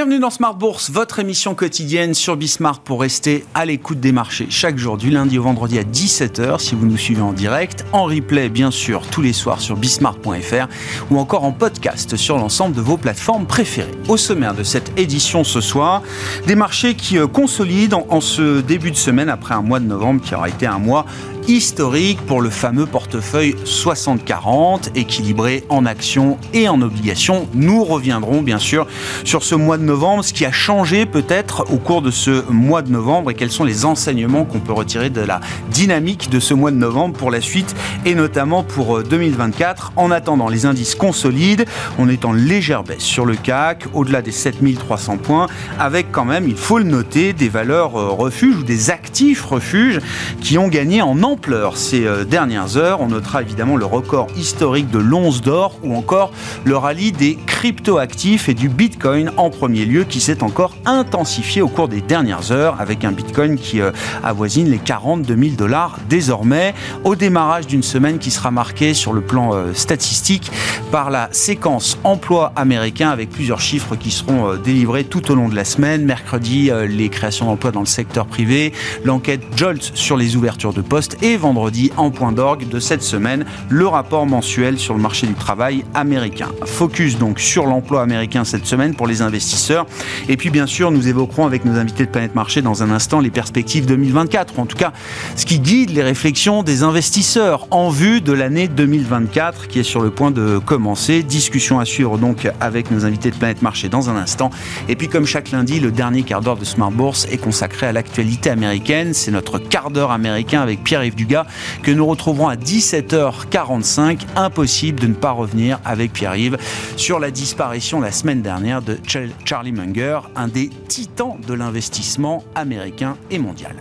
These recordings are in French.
Bienvenue dans Smart Bourse, votre émission quotidienne sur Bismart pour rester à l'écoute des marchés chaque jour du lundi au vendredi à 17h si vous nous suivez en direct, en replay bien sûr tous les soirs sur bismart.fr ou encore en podcast sur l'ensemble de vos plateformes préférées. Au sommaire de cette édition ce soir, des marchés qui euh, consolident en ce début de semaine après un mois de novembre qui aura été un mois historique pour le fameux portefeuille 60-40, équilibré en actions et en obligations. Nous reviendrons bien sûr sur ce mois de novembre, ce qui a changé peut-être au cours de ce mois de novembre et quels sont les enseignements qu'on peut retirer de la dynamique de ce mois de novembre pour la suite et notamment pour 2024. Euh, en attendant, les indices consolident, on est en légère baisse sur le CAC, au-delà des 7300 points, avec quand même, il faut le noter, des valeurs euh, refuges ou des actifs refuges qui ont gagné en ces euh, dernières heures. On notera évidemment le record historique de l'once d'or ou encore le rallye des cryptoactifs et du Bitcoin en premier lieu qui s'est encore intensifié au cours des dernières heures avec un Bitcoin qui euh, avoisine les 42 000 dollars désormais au démarrage d'une semaine qui sera marquée sur le plan euh, statistique par la séquence emploi américain avec plusieurs chiffres qui seront délivrés tout au long de la semaine. Mercredi, les créations d'emplois dans le secteur privé, l'enquête JOLT sur les ouvertures de postes et vendredi en point d'orgue de cette semaine, le rapport mensuel sur le marché du travail américain. Focus donc sur l'emploi américain cette semaine pour les investisseurs. Et puis bien sûr, nous évoquerons avec nos invités de Planète Marché dans un instant les perspectives 2024, ou en tout cas ce qui guide les réflexions des investisseurs en vue de l'année 2024 qui est sur le point de commencer. Discussion à suivre donc avec nos invités de Planète Marché dans un instant. Et puis comme chaque lundi, le dernier quart d'heure de Smart Bourse est consacré à l'actualité américaine. C'est notre quart d'heure américain avec Pierre Pierre-Yves Dugas, que nous retrouverons à 17h45. Impossible de ne pas revenir avec Pierre-Yves sur la disparition la semaine dernière de Charlie Munger, un des titans de l'investissement américain et mondial.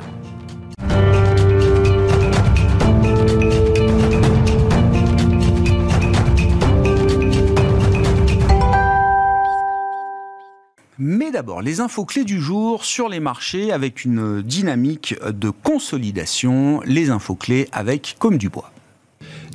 Mais d'abord, les infos clés du jour sur les marchés avec une dynamique de consolidation. Les infos clés avec Comme du Bois.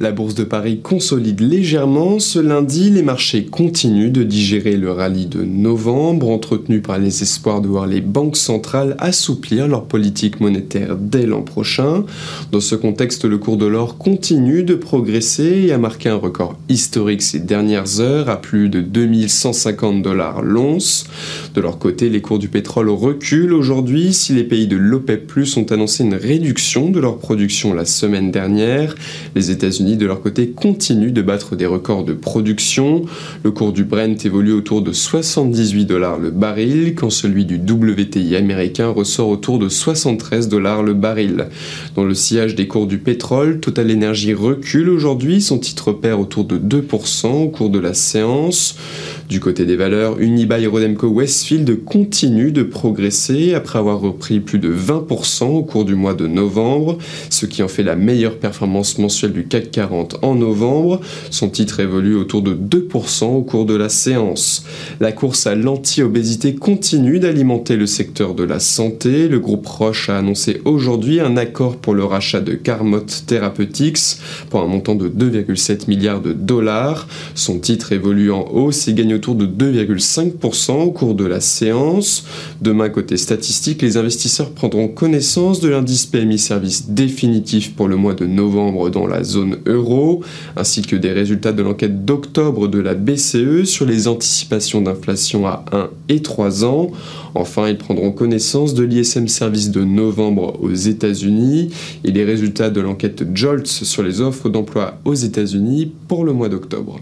La bourse de Paris consolide légèrement. Ce lundi, les marchés continuent de digérer le rallye de novembre, entretenu par les espoirs de voir les banques centrales assouplir leur politique monétaire dès l'an prochain. Dans ce contexte, le cours de l'or continue de progresser et a marqué un record historique ces dernières heures à plus de 2150 dollars l'once. De leur côté, les cours du pétrole reculent aujourd'hui si les pays de l'OPEP Plus ont annoncé une réduction de leur production la semaine dernière. Les États-Unis de leur côté, continuent de battre des records de production. Le cours du Brent évolue autour de 78 dollars le baril, quand celui du WTI américain ressort autour de 73 dollars le baril. Dans le sillage des cours du pétrole, Total Energy recule aujourd'hui, son titre perd autour de 2% au cours de la séance. Du côté des valeurs, Unibail Rodemco Westfield continue de progresser après avoir repris plus de 20% au cours du mois de novembre, ce qui en fait la meilleure performance mensuelle du CAC 40 en novembre. Son titre évolue autour de 2% au cours de la séance. La course à l'anti-obésité continue d'alimenter le secteur de la santé. Le groupe Roche a annoncé aujourd'hui un accord pour le rachat de Carmot Therapeutics pour un montant de 2,7 milliards de dollars. Son titre évolue en hausse et gagne autour de 2,5% au cours de la séance. Demain, côté statistique, les investisseurs prendront connaissance de l'indice PMI Service définitif pour le mois de novembre dans la zone euro, ainsi que des résultats de l'enquête d'octobre de la BCE sur les anticipations d'inflation à 1 et 3 ans. Enfin, ils prendront connaissance de l'ISM Service de novembre aux États-Unis et les résultats de l'enquête JOLTS sur les offres d'emploi aux États-Unis pour le mois d'octobre.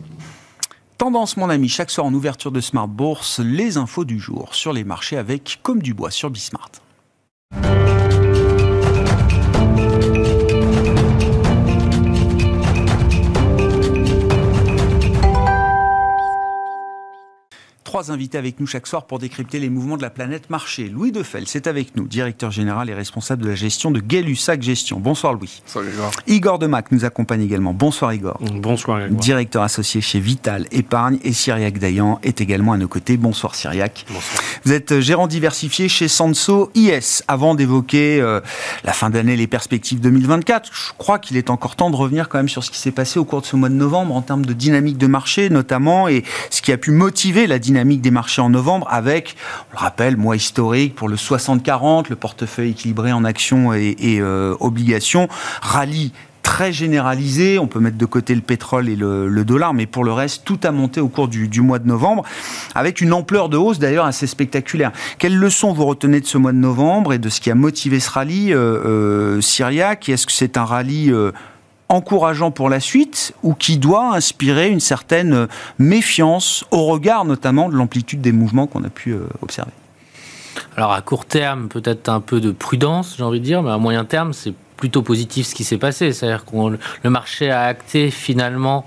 Tendance, mon ami, chaque soir en ouverture de Smart Bourse, les infos du jour sur les marchés avec Comme du Bois sur Bismart. Trois invités avec nous chaque soir pour décrypter les mouvements de la planète marché. Louis Defel, c'est avec nous, directeur général et responsable de la gestion de Gay-Lussac Gestion. Bonsoir Louis. Bonsoir Igor. Igor Demac nous accompagne également. Bonsoir Igor. Bonsoir Igor. Directeur associé chez Vital Épargne et Cyriac Dayan est également à nos côtés. Bonsoir Cyriac. Bonsoir. Vous êtes gérant diversifié chez Sanso IS. Avant d'évoquer euh, la fin d'année, les perspectives 2024, je crois qu'il est encore temps de revenir quand même sur ce qui s'est passé au cours de ce mois de novembre en termes de dynamique de marché notamment et ce qui a pu motiver la dynamique dynamique des marchés en novembre avec, on le rappelle, mois historique pour le 60-40, le portefeuille équilibré en actions et, euh, obligations, rallye très généralisé. On peut mettre de côté le pétrole et le, dollar, mais pour le reste, tout a monté au cours du, mois de novembre, avec une ampleur de hausse d'ailleurs assez spectaculaire. Quelles leçons vous retenez de ce mois de novembre et de ce qui a motivé ce rallye euh, euh syriaque Est-ce que c'est un rallye euh, encourageant pour la suite ou qui doit inspirer une certaine méfiance au regard notamment de l'amplitude des mouvements qu'on a pu euh, observer alors à court terme, peut-être un peu de prudence, j'ai envie de dire, mais à moyen terme, c'est plutôt positif ce qui s'est passé. C'est-à-dire que le marché a acté finalement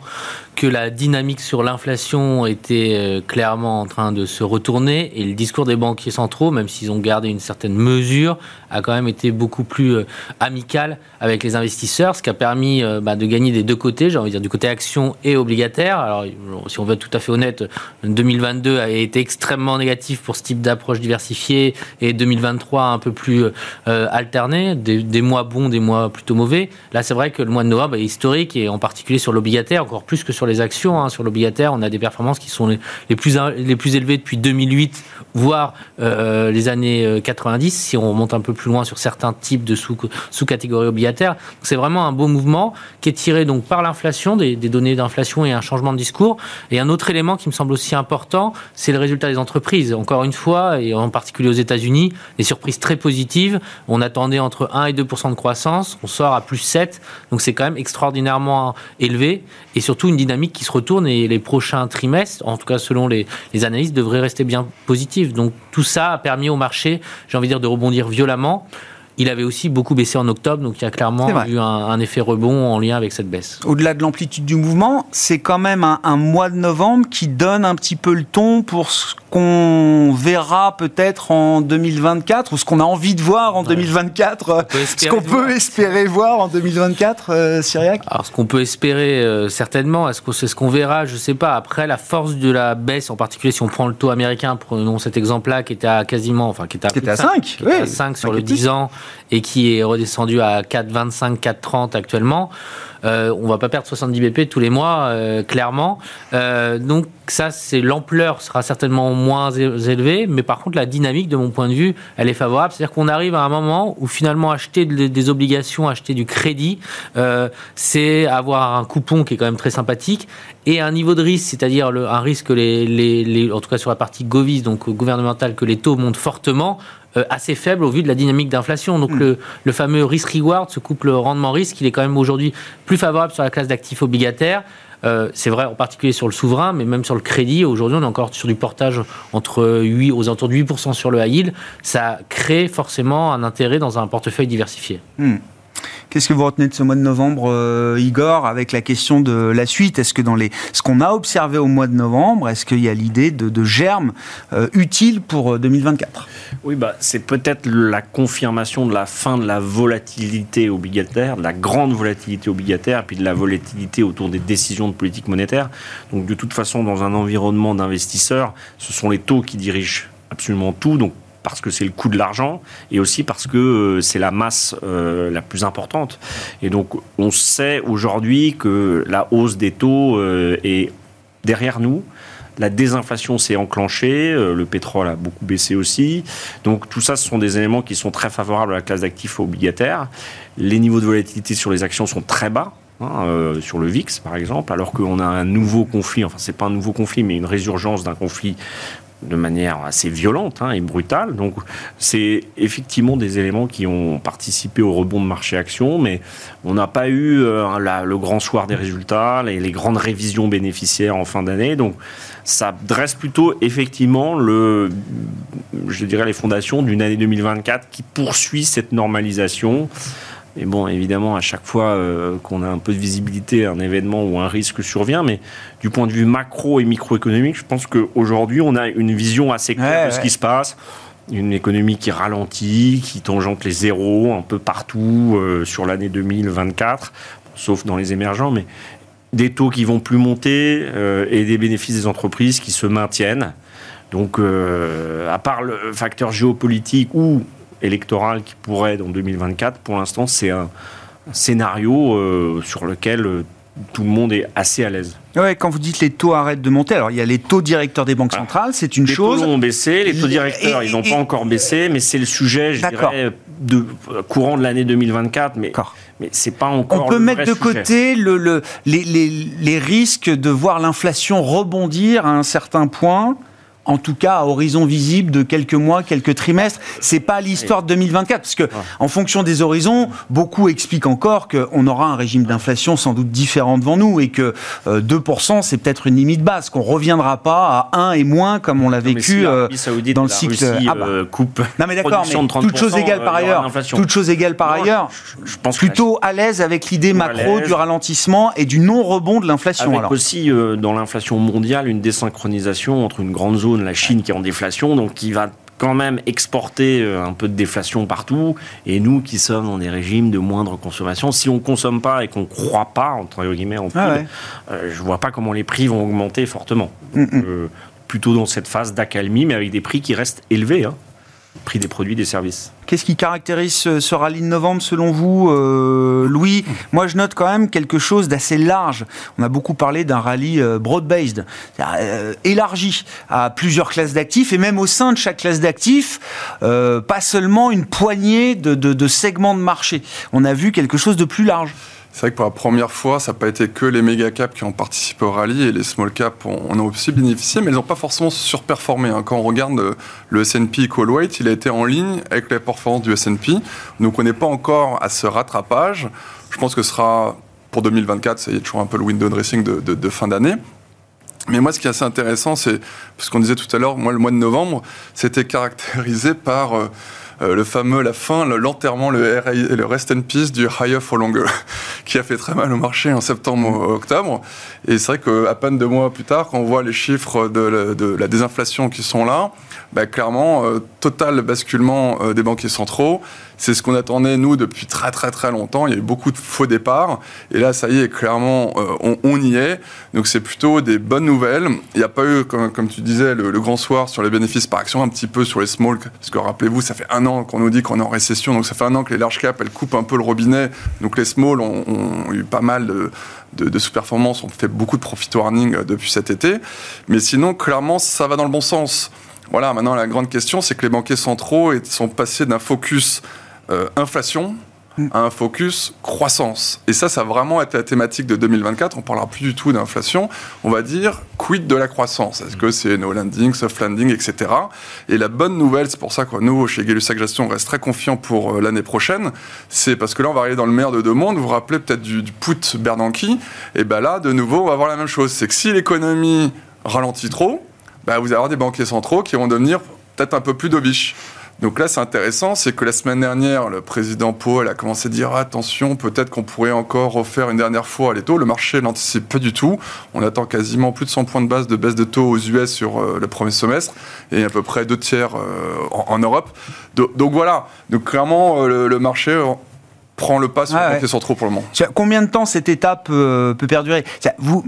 que la dynamique sur l'inflation était euh, clairement en train de se retourner et le discours des banquiers centraux, même s'ils ont gardé une certaine mesure, a quand même été beaucoup plus euh, amical avec les investisseurs, ce qui a permis euh, bah, de gagner des deux côtés, j'ai envie de dire du côté action et obligataire. Alors, si on veut être tout à fait honnête, 2022 a été extrêmement négatif pour ce type d'approche diversifiée et 2023 un peu plus alterné, des, mois bons, des mois plutôt mauvais. Là, c'est vrai que le mois de novembre est historique et en particulier sur l'obligataire, encore plus que sur les actions. Hein. Sur l'obligataire, on a des performances qui sont les, plus, les plus élevées depuis 2008, voire euh, les années 90, euh, si on remonte un peu plus loin sur certains types de sous-catégories obligataires. C'est vraiment un beau mouvement qui est tiré donc par l'inflation, des, données d'inflation et un changement de discours. Et un autre élément qui me semble aussi important, c'est le résultat des entreprises. Encore une fois, et en particulier aux États-Unis, des surprises très positives. On attendait entre 1 et 2% de croissance, on sort à plus 7, donc c'est quand même extraordinairement élevé et surtout une dynamique qui se retourne et les prochains trimestres, en tout cas selon les, les analystes, devraient rester bien positifs. Donc tout ça a permis au marché, j'ai envie de dire, de rebondir violemment. Il avait aussi beaucoup baissé en octobre, donc il y a clairement eu un, effet rebond en lien avec cette baisse. Au-delà de l'amplitude du mouvement, c'est quand même un, un, mois de novembre qui donne un petit peu le ton pour ce qu'on verra peut-être en 2024 ou ce qu'on a envie de voir en 2024 Ce qu'on peut espérer voir en 2024, euh, Syriac? Alors, ce qu'on peut espérer euh, certainement, est-ce que c'est ce qu'on verra Je ne sais pas. Après, la force de la baisse, en particulier si on prend le taux américain, prenons cet exemple-là qui était à quasiment, enfin qui était à, 5, oui. à 5 sur le 10 ans et qui est redescendu à 4,25, 4,30 actuellement. Euh, on va pas perdre 70 BP tous les mois, euh, clairement. Euh, donc ça, c'est l'ampleur sera certainement moins élevée, mais par contre la dynamique, de mon point de vue, elle est favorable. C'est-à-dire qu'on arrive à un moment où finalement acheter des obligations, acheter du crédit, c'est avoir un coupon qui est quand même très sympathique et un niveau de risque, c'est-à-dire un risque, les, en tout cas sur la partie Govis, donc gouvernementale, que les taux montent fortement. Euh, assez faible au vu de la dynamique d'inflation. Donc hmm. le, fameux risk-reward, ce couple rendement-risque, il est quand même aujourd'hui plus favorable sur la classe d'actifs obligataires. Euh, c'est vrai en particulier sur le souverain, mais même sur le crédit. Aujourd'hui, on est encore sur du portage entre 8, aux alentours de 8% sur le high. Ça crée forcément un intérêt dans un portefeuille diversifié. Hmm. Qu'est-ce que vous retenez de ce mois de novembre, euh, Igor, avec la question de la suite? Est-ce que dans les, ce qu'on a observé au mois de novembre, est-ce qu'il y a l'idée de, de germe euh, utile pour 2024 euh, Oui, bah, c'est peut-être la confirmation de la fin de la volatilité obligataire, de la grande volatilité obligataire, puis de la volatilité autour des décisions de politique monétaire. Donc, de toute façon, dans un environnement d'investisseurs, ce sont les taux qui dirigent absolument tout. Donc, parce que c'est le coût de l'argent et aussi parce que euh, c'est la masse euh, la plus importante. Et donc on sait aujourd'hui que la hausse des taux euh, est derrière nous. La désinflation s'est enclenchée, le pétrole a beaucoup baissé aussi. Donc tout ça, ce sont des éléments qui sont très favorables à la classe d'actifs obligataires. Les niveaux de volatilité sur les actions sont très bas. Hein, sur le VIX par exemple, alors qu'on a un nouveau conflit, enfin c'est pas un nouveau conflit, mais une résurgence d'un conflit de manière assez violente hein, et brutale. Donc, c'est effectivement des éléments qui ont participé au rebond de marché action, mais on n'a pas eu euh, le grand soir des résultats, les, les, grandes révisions bénéficiaires en fin d'année. Donc, ça dresse plutôt effectivement le, je dirais, les fondations d'une année 2024 qui poursuit cette normalisation et bon, évidemment, à chaque fois euh, qu'on a un peu de visibilité, un événement ou un risque survient, mais du point de vue macro et microéconomique, je pense qu'aujourd'hui, on a une vision assez claire de ce qui se passe. Une économie qui ralentit, qui tangente les zéros un peu partout euh, sur l'année 2024, sauf dans les émergents, mais des taux qui vont plus monter euh, et des bénéfices des entreprises qui se maintiennent. Donc, à part le facteur géopolitique ou électoral qui pourrait, dans 2024, pour l'instant, c'est un, scénario euh, sur lequel euh, tout le monde est assez à l'aise. Ouais, quand vous dites les taux arrêtent de monter, alors il y a les taux directeurs des banques centrales, c'est une les chose. Les taux ont baissé, les taux directeurs, ils n'ont pas encore baissé, mais c'est le sujet, je dirais, de courant de l'année 2024. Mais, mais c'est pas encore. On peut mettre de côté le, le, les, les, les risques de voir l'inflation rebondir à un certain point en tout cas à horizon visible de quelques mois, quelques trimestres. C'est pas l'histoire de 2024, parce que en fonction des horizons, beaucoup expliquent encore qu'on aura un régime d'inflation sans doute différent devant nous et que 2% euh, c'est peut-être une limite basse, qu'on reviendra pas à 1 et moins comme on l'a vécu euh, dans le cycle. Russie, ah bah. euh, coupe non mais d'accord, mais toute chose égale par ailleurs, toute chose égale par ailleurs, je, pense plutôt à l'aise avec l'idée macro du ralentissement et du non rebond de l'inflation. Avec aussi dans l'inflation mondiale une désynchronisation entre une grande zone la Chine qui est en déflation, donc qui va quand même exporter euh, un peu de déflation partout, et nous qui sommes dans des régimes de moindre consommation, si on consomme pas et qu'on ne croit pas, entre guillemets, en ah euh, je vois pas comment les prix vont augmenter fortement. Mm, mm. Euh, plutôt dans cette phase d'accalmie, mais avec des prix qui restent élevés. Hein prix des produits, des services. Qu'est-ce qui caractérise ce, rallye de novembre selon vous, euh, Louis Moi, je note quand même quelque chose d'assez large. On a beaucoup parlé d'un rallye euh, broad-based, euh, élargi à plusieurs classes d'actifs et même au sein de chaque classe d'actifs, pas seulement une poignée de segments de marché. On a vu quelque chose de plus large. C'est vrai que pour la première fois, ça n'a pas été que les méga caps qui ont participé au rallye et les small caps en ont aussi bénéficié, mais ils n'ont pas forcément surperformé. Hein. Quand on regarde le, S&P Call Weight, il a été en ligne avec la performance du S&P. Donc on n'est pas encore à ce rattrapage. Je pense que ce sera pour 2024, ça y est toujours un peu le window dressing de, fin d'année. Mais moi, ce qui est assez intéressant, c'est, ce qu'on disait tout à l'heure, moi, le mois de novembre, c'était caractérisé par... Euh, euh, le fameux, la fin, l'enterrement, le, le rest in peace du higher for longer, qui a fait très mal au marché en septembre-octobre. Et c'est vrai qu'à peine deux mois plus tard, quand on voit les chiffres de la, désinflation qui sont là, bah, clairement, euh, total basculement euh, des banquiers centraux. C'est ce qu'on attendait, nous, depuis très très très longtemps. Il y a eu beaucoup de faux départs. Et là, ça y est, clairement, euh, on, y est. Donc c'est plutôt des bonnes nouvelles. Il n'y a pas eu, comme, tu disais, le, grand soir sur les bénéfices par action, un petit peu sur les small. Parce que rappelez-vous, ça fait un an qu'on nous dit qu'on est en récession. Donc ça fait un an que les large caps, elles coupent un peu le robinet. Donc les small ont, eu pas mal de, de, sous-performance. On fait beaucoup de profit warning depuis cet été. Mais sinon, clairement, ça va dans le bon sens. Voilà, maintenant la grande question, c'est que les banquiers centraux sont passés d'un focus euh, inflation mm. à un focus croissance. Et ça, ça va vraiment être la thématique de 2024. On parlera plus du tout d'inflation. On va dire quid de la croissance? Est-ce que c'est no landing, soft landing, etc. Et la bonne nouvelle, c'est pour ça que nous, chez Gay-Lussac Gestion, on reste très confiant pour euh, l'année prochaine. C'est parce que là, on va arriver dans le meilleur de deux mondes. Vous vous rappelez peut-être du, du put Bernanke? Et ben là, de nouveau, on va voir la même chose. C'est que si l'économie ralentit trop, bah, vous allez avoir des banquiers centraux qui vont devenir peut-être un peu plus dovish. Donc là, c'est intéressant, c'est que la semaine dernière, le président Paul a commencé à dire attention, peut-être qu'on pourrait encore refaire une dernière fois les taux. Le marché n'anticipe pas du tout. On attend quasiment plus de 100 points de base de baisse de taux aux US sur euh, le premier semestre et à peu près deux tiers euh, en, Europe. donc voilà. Donc clairement, euh, le, marché prend le pas sur les banquiers centraux pour le moment. Combien de temps cette étape peut perdurer? Vous,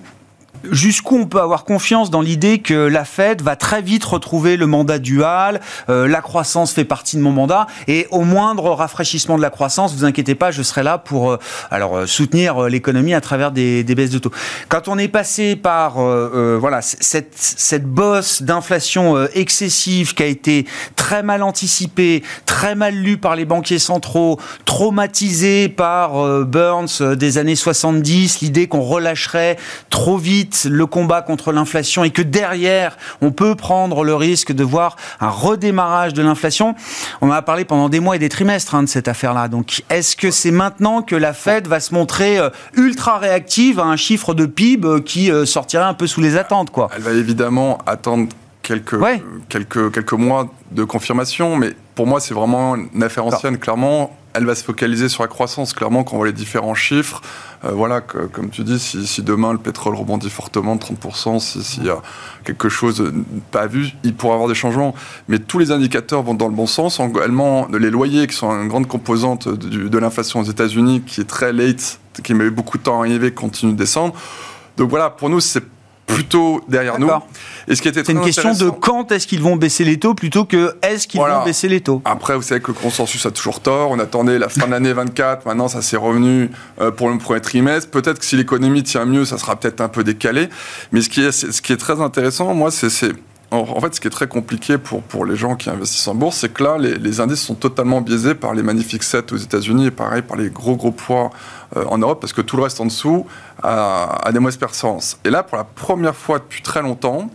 jusqu'où on peut avoir confiance dans l'idée que la Fed va très vite retrouver le mandat dual, euh, la croissance fait partie de mon mandat, et au moindre rafraîchissement de la croissance, vous inquiétez pas, je serai là pour euh, alors euh, soutenir l'économie à travers des, baisses de taux. Quand on est passé par voilà cette, cette bosse d'inflation excessive qui a été très mal anticipée, très mal lue par les banquiers centraux, traumatisée par Burns des années 70, l'idée qu'on relâcherait trop vite le combat contre l'inflation et que derrière, on peut prendre le risque de voir un redémarrage de l'inflation. On en a parlé pendant des mois et des trimestres hein, de cette affaire-là. Donc, est-ce que c'est maintenant que la Fed va se montrer euh, ultra réactive à un chiffre de PIB euh, qui euh, sortirait un peu sous les attentes quoi? Elle va évidemment attendre quelques, quelques, quelques mois de confirmation, mais pour moi, c'est vraiment une affaire ancienne, clairement elle va se focaliser sur la croissance. Clairement, quand on voit les différents chiffres, euh, voilà, comme tu dis, si, demain le pétrole rebondit fortement de 30%, s'il y a quelque chose pas vu, il pourra y avoir des changements. Mais tous les indicateurs vont dans le bon sens. Également, les loyers, qui sont une grande composante de, l'inflation aux États-Unis, qui est très late, qui met beaucoup de temps à arriver, continue de descendre. Donc voilà, pour nous, c'est plutôt derrière nous. Et ce qui était C'est une question de quand est-ce qu'ils vont baisser les taux plutôt que est-ce qu'ils vont baisser les taux. Après, vous savez que le consensus a toujours tort. On attendait la fin de l'année 24. Maintenant, ça s'est revenu euh, pour le premier trimestre. Peut-être que si l'économie tient mieux, ça sera peut-être un peu décalé. Mais ce qui est, ce qui est très intéressant, moi, c'est en fait, ce qui est très compliqué pour, pour les gens qui investissent en bourse, c'est que là, les, indices sont totalement biaisés par les Magnifiques 7 aux États-Unis et pareil par les gros gros poids euh, en Europe, parce que tout le reste en dessous a, des mauvaises performances. Et là, pour la première fois depuis très longtemps,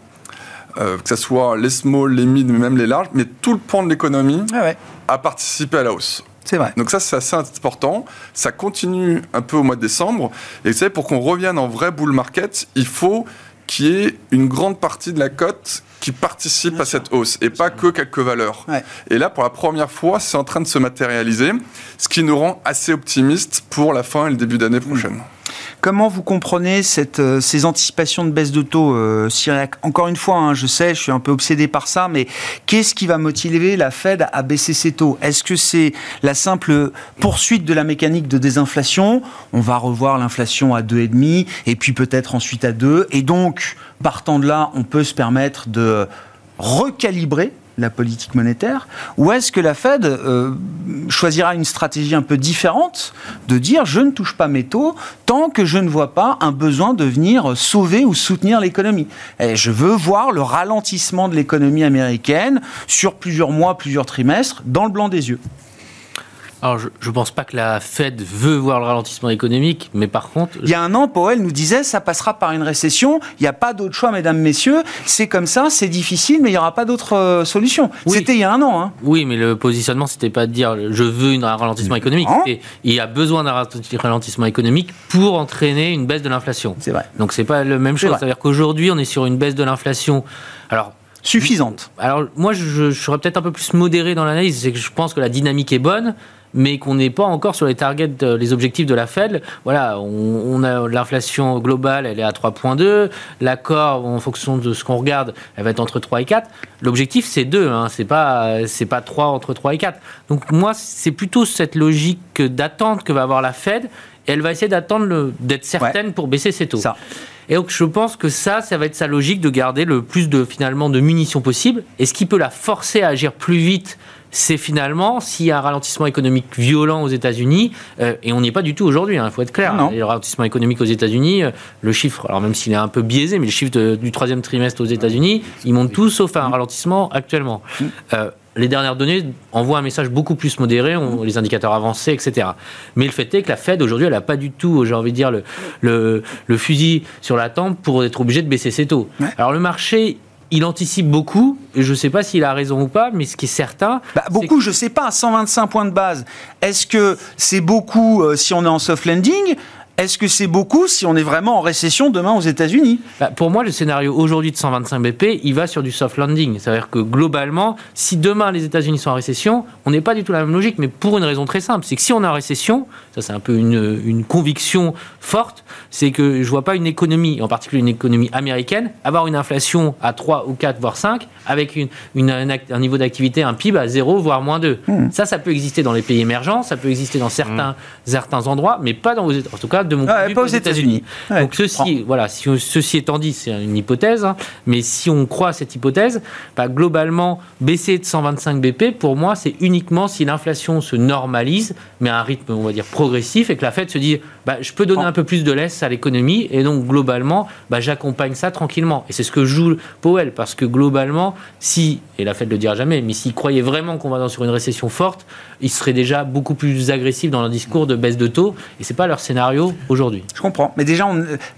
euh, que ce soit les small, les mid, même les larges, mais tout le pan de l'économie ah a participé à la hausse. C'est vrai. Donc ça, c'est assez important. Ça continue un peu au mois de décembre. Et vous savez, pour qu'on revienne en vrai bull market, il faut qu'il y ait une grande partie de la cote qui participe à cette hausse et pas que quelques valeurs. Et là, pour la première fois, c'est en train de se matérialiser, ce qui nous rend assez optimistes pour la fin et le début d'année prochaine. Comment vous comprenez cette, euh, ces anticipations de baisse de taux, euh, Encore une fois, hein, je sais, je suis un peu obsédé par ça, mais qu'est-ce qui va motiver la Fed à baisser ses taux? Est-ce que c'est la simple poursuite de la mécanique de désinflation? On va revoir l'inflation à 2,5 et puis peut-être ensuite à 2. Et donc, partant de là, on peut se permettre de recalibrer la politique monétaire Ou est-ce que la Fed euh, choisira une stratégie un peu différente de dire je ne touche pas mes taux tant que je ne vois pas un besoin de venir sauver ou soutenir l'économie Et je veux voir le ralentissement de l'économie américaine sur plusieurs mois, plusieurs trimestres, dans le blanc des yeux. Alors, je ne pense pas que la Fed veut voir le ralentissement économique, mais par contre... Il y a un an, Powell nous disait ça passera par une récession, il n'y a pas d'autre choix, mesdames, messieurs, c'est comme ça, c'est difficile, mais il n'y aura pas d'autre euh, solution. C'était il y a un an. Hein. Oui, mais le positionnement, c'était pas de dire je veux un ralentissement économique, il y a besoin d'un ralentissement économique pour entraîner une baisse de l'inflation. C'est vrai. Donc, c'est pas le même chose. C'est-à-dire qu'aujourd'hui, on est sur une baisse de l'inflation. Alors, suffisante. Alors moi, je, je serais peut-être un peu plus modéré dans l'analyse, c'est que je pense que la dynamique est bonne, mais qu'on n'est pas encore sur les targets, les objectifs de la Fed. Voilà, on, a l'inflation globale, elle est à 3,2. L'accord, en fonction de ce qu'on regarde, elle va être entre 3 et 4. L'objectif, c'est 2, hein, c'est pas, c'est pas 3 entre 3 et 4. Donc moi, c'est plutôt cette logique d'attente que va avoir la Fed. Et elle va essayer d'attendre d'être certaine pour baisser ses taux. Ça. Et donc je pense que ça, ça va être sa logique de garder le plus de finalement de munitions possible. Et ce qui peut la forcer à agir plus vite c'est finalement s'il y a un ralentissement économique violent aux États-Unis, euh, et on n'y est pas du tout aujourd'hui, il hein, faut être clair. Le ralentissement économique aux États-Unis, euh, le chiffre, alors même s'il est un peu biaisé, mais le chiffre du troisième trimestre aux États-Unis, ils montent tous sauf un ralentissement actuellement. Euh, les dernières données envoient un message beaucoup plus modéré, on, les indicateurs avancés, etc. Mais le fait est que la Fed, aujourd'hui, elle n'a pas du tout, j'ai envie de dire, le, le, fusil sur la tempe pour être obligée de baisser ses taux. Alors le marché, il anticipe beaucoup, et je ne sais pas s'il a raison ou pas, mais ce qui est certain... Bah, beaucoup, je ne sais pas, 125 points de base. Est-ce que c'est beaucoup euh, si on est en soft landing? Est-ce que c'est beaucoup si on est vraiment en récession demain aux États-Unis? Bah, Pour moi, le scénario aujourd'hui de 125 BP, il va sur du soft landing. C'est-à-dire que globalement, si demain les États-Unis sont en récession, on n'est pas du tout la même logique, mais pour une raison très simple. C'est que si on est en récession, ça c'est un peu une, une conviction forte, c'est que je vois pas une économie, en particulier une économie américaine, avoir une inflation à 3 ou 4, voire 5, avec une, une, un, niveau d'activité, un PIB à 0, voire moins 2. Hmm. Ça, ça peut exister dans les pays émergents, ça peut exister dans certains, hmm. certains endroits, mais pas dans, en tout cas de mon ah, pas aux États-Unis. Donc ceci, voilà, si, ceci étant dit, c'est une hypothèse, hein, mais si on croit à cette hypothèse, bah, globalement, baisser de 125 BP, pour moi, c'est uniquement si l'inflation se normalise, mais à un rythme, on va dire, progressif, et que la Fed se dit, bah, je peux donner un peu plus de laisse à l'économie, et donc globalement, bah, j'accompagne ça tranquillement. Et c'est ce que joue Powell, parce que globalement, si, et la Fed le dira jamais, mais s'il croyait vraiment qu'on va dans sur une récession forte, il serait déjà beaucoup plus agressif dans leur discours de baisse de taux, et c'est pas leur scénario aujourd'hui. Je comprends. Mais déjà,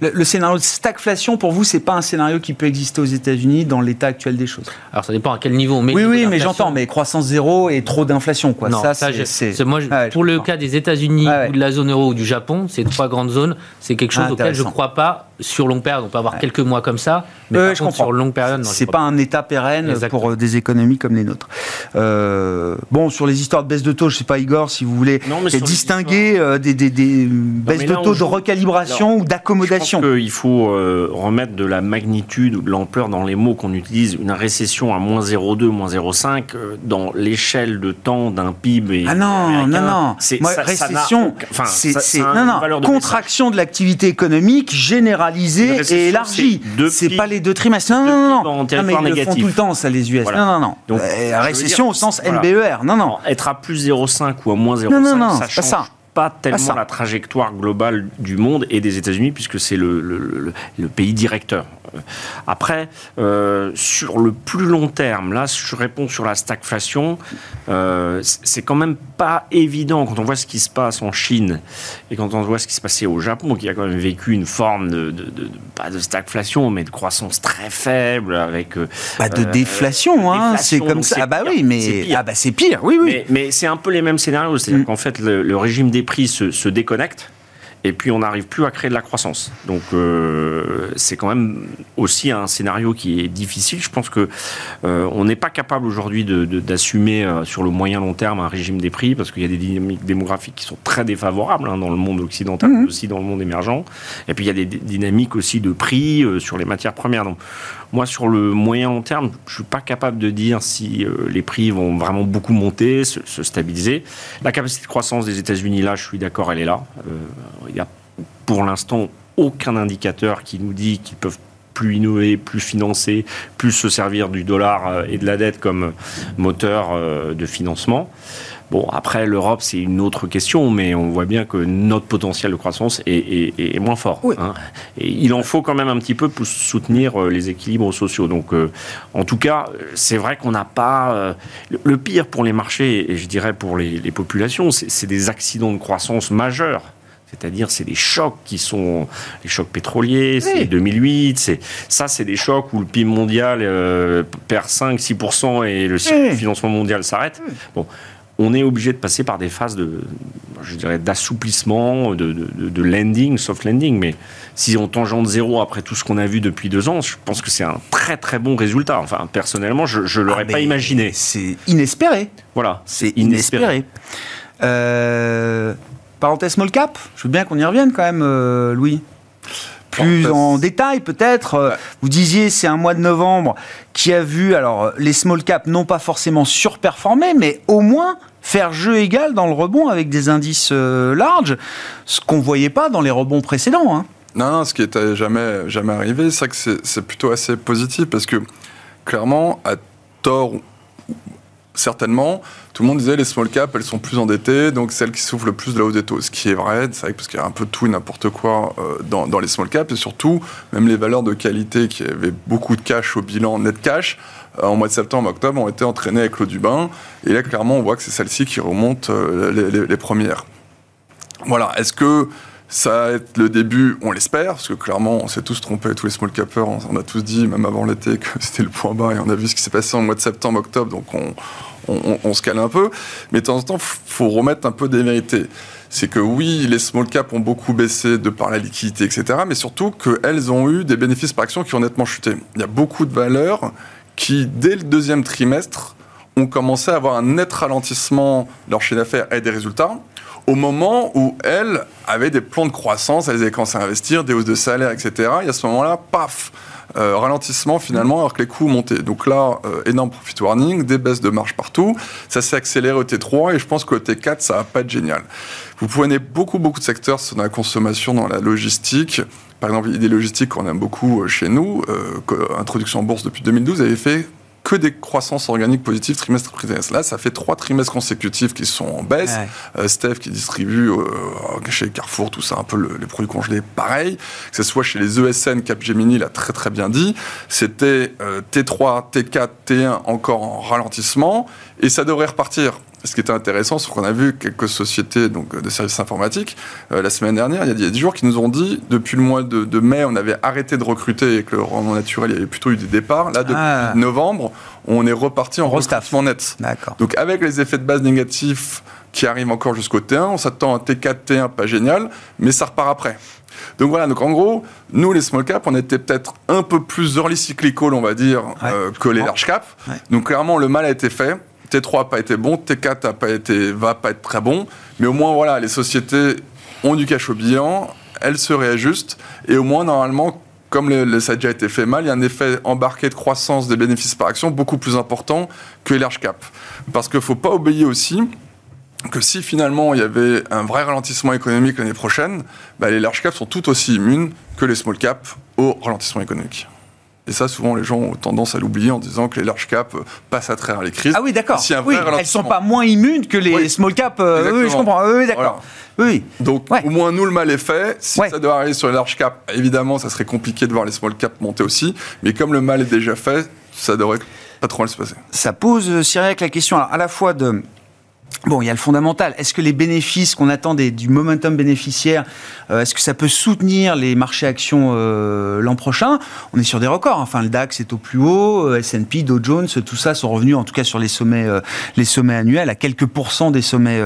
le, scénario de stagflation, pour vous, c'est pas un scénario qui peut exister aux États-Unis dans l'état actuel des choses. Alors, ça dépend à quel niveau. Mais oui, oui, mais j'entends. Mais croissance zéro et trop d'inflation, quoi. Non, ça, c'est. Moi, pour le cas des États-Unis ou de la zone euro ou du Japon, ces trois grandes zones, c'est quelque chose auquel je ne crois pas sur long période. On peut avoir quelques mois comme ça, mais par sur longue période, c'est pas un état pérenne pour euh, des économies comme les nôtres. Euh, bon, sur les histoires de baisse de taux, je sais pas Igor, si vous voulez distinguer euh, des, des, baisses de de recalibration ou d'accommodation. Je pense qu'il faut euh, remettre de la magnitude ou de l'ampleur dans les mots qu'on utilise. Une récession à moins 0,2, moins 0,5, euh, dans l'échelle de temps d'un PIB. Ah non, non, non. Moi, récession, c'est non, non, contraction de l'activité économique généralisée et élargie. C'est pas les deux trimestres. Non, non, non. non. Ah, mais ils le font tout le temps, ça, les US. Non, non, non. Donc, euh, récession au sens NBER. Non, non. Être à plus 0,5 ou à moins 0,5, ça change. Ça pas tellement la trajectoire globale du monde et des États-Unis, puisque c'est le, le, pays directeur. Après, euh, sur le plus long terme, là, je réponds sur la stagflation, euh, c'est quand même pas évident quand on voit ce qui se passe en Chine et quand on voit ce qui se passait au Japon, qui a quand même vécu une forme de, de, pas de stagflation, mais de croissance très faible avec. Euh, pas de déflation, hein, c'est comme ça. Ah bah oui, mais ah bah c'est pire, oui, oui. Mais, c'est un peu les mêmes scénarios, c'est-à-dire mm. qu'en fait le, le, régime des prix se, se déconnecte et puis on n'arrive plus à créer de la croissance. Donc euh, c'est quand même aussi un scénario qui est difficile. Je pense que euh, on n'est pas capable aujourd'hui d'assumer euh, sur le moyen long terme un régime des prix parce qu'il y a des dynamiques démographiques qui sont très défavorables hein, dans le monde occidental, mais mhm. aussi dans le monde émergent. Et puis il y a des dynamiques aussi de prix sur les matières premières. Donc moi, sur le moyen long terme, je ne suis pas capable de dire si les prix vont vraiment beaucoup monter, se, se, stabiliser. La capacité de croissance des États-Unis, là, je suis d'accord, elle est là il n'y a pour l'instant aucun indicateur qui nous dit qu'ils peuvent plus innover, plus financer, plus se servir du dollar euh, et de la dette comme moteur euh, de financement. Bon, après, l'Europe, c'est une autre question, mais on voit bien que notre potentiel de croissance est, moins fort. Hein. Et il en faut quand même un petit peu pour soutenir euh, les équilibres sociaux. Donc, en tout cas, c'est vrai qu'on n'a pas... le pire pour les marchés, et je dirais pour les, les populations, c'est des accidents de croissance majeurs c'est-à-dire, c'est des chocs qui sont les chocs pétroliers, c'est 2008, c'est ça, c'est des chocs où le PIB mondial euh, perd 5-6% et le financement mondial s'arrête. Bon, on est obligé de passer par des phases de, je dirais, d'assouplissement, de, de, lending, soft landing. Mais si on tangente zéro après tout ce qu'on a vu depuis deux ans, je pense que c'est un très très bon résultat. Enfin, personnellement, je ne l'aurais ah, pas imaginé. C'est inespéré. Voilà, c'est inespéré. inespéré. Euh, parenthèse small cap, je veux bien qu'on y revienne quand même, euh, Louis. Plus en détail peut-être. Euh, vous disiez c'est un mois de novembre qui a vu alors les small cap non pas forcément surperformer, mais au moins faire jeu égal dans le rebond avec des indices euh, larges, ce qu'on voyait pas dans les rebonds précédents. Hein. Non, non, ce qui n'était jamais, jamais arrivé, c'est que c'est plutôt assez positif parce que clairement, à tort certainement, tout le monde disait les small caps, elles sont plus endettées, donc celles qui souffrent le plus de la hausse des taux. Ce qui est vrai, c'est vrai parce qu'il y a un peu tout et n'importe quoi euh, dans, les small caps, et surtout, même les valeurs de qualité qui avaient beaucoup de cash au bilan net cash, euh, en mois de septembre, octobre, ont été entraînées avec l'eau du bain. Et là, clairement, on voit que c'est celles-ci qui remontent euh, les, les, premières. Voilà. Est-ce que ça va être le début, on l'espère, parce que clairement, on s'est tous trompés, tous les small capers, on, a tous dit, même avant l'été, que c'était le point bas, et on a vu ce qui s'est passé en mois de septembre, octobre, donc on, se cale un peu. Mais de temps en temps, faut remettre un peu des vérités. C'est que oui, les small caps ont beaucoup baissé de par la liquidité, etc. Mais surtout qu'elles ont eu des bénéfices par action qui ont nettement chuté. Il y a beaucoup de valeurs qui, dès le deuxième trimestre, ont commencé à avoir un net ralentissement de leur chiffre d'affaires et des résultats au moment où elles avaient des plans de croissance, elles avaient commencé à investir, des hausses de salaire, etc. Et à ce moment-là, paf, euh, ralentissement finalement alors que les coûts montaient. Donc là, euh, énorme profit warning, des baisses de marge partout. Ça s'est accéléré au T3 et je pense qu'au T4, ça va pas être génial. Vous prenez beaucoup, beaucoup de secteurs dans la consommation, dans la logistique. Par exemple, des logistiques qu'on aime beaucoup euh, chez nous, introduction en bourse depuis 2012, avait fait que des croissances organiques positives trimestre après trimestre. Là, ça fait trois trimestres consécutifs qui sont en baisse. Euh, Steph qui distribue euh, chez Carrefour, tout ça, un peu les produits congelés, pareil. Que ce soit chez les ESN, Capgemini l'a très très bien dit. C'était T3, T4, T1 encore en ralentissement et ça devrait repartir ce qui était intéressant, c'est qu'on a vu quelques sociétés donc, de services informatiques euh, la semaine dernière, il y, a, 10 jours, qui nous ont dit, depuis le mois de, mai, on avait arrêté de recruter et que le rendement naturel, il y avait plutôt eu des départs. Là, depuis ah. novembre, on est reparti en recrutement net. Donc avec les effets de base négatifs qui arrivent encore jusqu'au T1, on s'attend à un T4, T1 pas génial, mais ça repart après. Donc voilà, donc en gros, nous les small caps, on était peut-être un peu plus early cyclical, on va dire, euh, que les large caps. Donc clairement, le mal a été fait. T3 n'a pas été bon, T4 a pas été, va pas être très bon, mais au moins voilà, les sociétés ont du cash au bilan, elles se réajustent, et au moins, normalement, comme le, ça a déjà été fait mal, il y a un effet embarqué de croissance des bénéfices par action beaucoup plus important que les large cap. Parce qu'il ne faut pas oublier aussi que si finalement il y avait un vrai ralentissement économique l'année prochaine, bah, les large caps sont tout aussi immunes que les small caps au ralentissement économique. Et ça, souvent, les gens ont tendance à l'oublier en disant que les large caps passent à travers les crises. Ah oui, d'accord. oui, elles sont pas moins immunes que les small caps. Euh, oui, je comprends. Oui, d'accord. Oui. Donc, au moins, nous, le mal est fait. Si ça doit arriver sur les large caps, évidemment, ça serait compliqué de voir les small caps monter aussi. Mais comme le mal est déjà fait, ça devrait pas trop mal se passer. Ça pose, euh, Cyril, la question à la fois de Bon, il y a le fondamental. Est-ce que les bénéfices qu'on attend du momentum bénéficiaire, euh, est-ce que ça peut soutenir les marchés actions euh, l'an prochain? On est sur des records. Enfin, le DAX est au plus haut, euh, S&P, Dow Jones, tout ça sont revenus, en tout cas sur les sommets, les sommets annuels, à quelques pourcents des sommets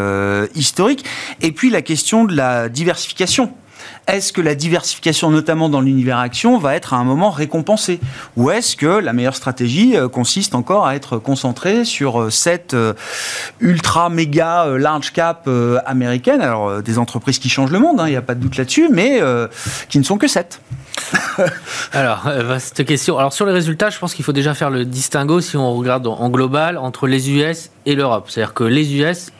historiques. Et puis la question de la diversification. Est-ce que la diversification, notamment dans l'univers action, va être à un moment récompensée Ou est-ce que la meilleure stratégie euh, consiste encore à être concentrée sur euh, cette euh, ultra méga large cap américaine Alors, des entreprises qui changent le monde, hein, il n'y a pas de doute là-dessus, mais qui ne sont que sept. Alors, vaste question. Alors, sur les résultats, je pense qu'il faut déjà faire le distinguo, si on regarde en global, entre les US et l'Europe. C'est-à-dire que les US,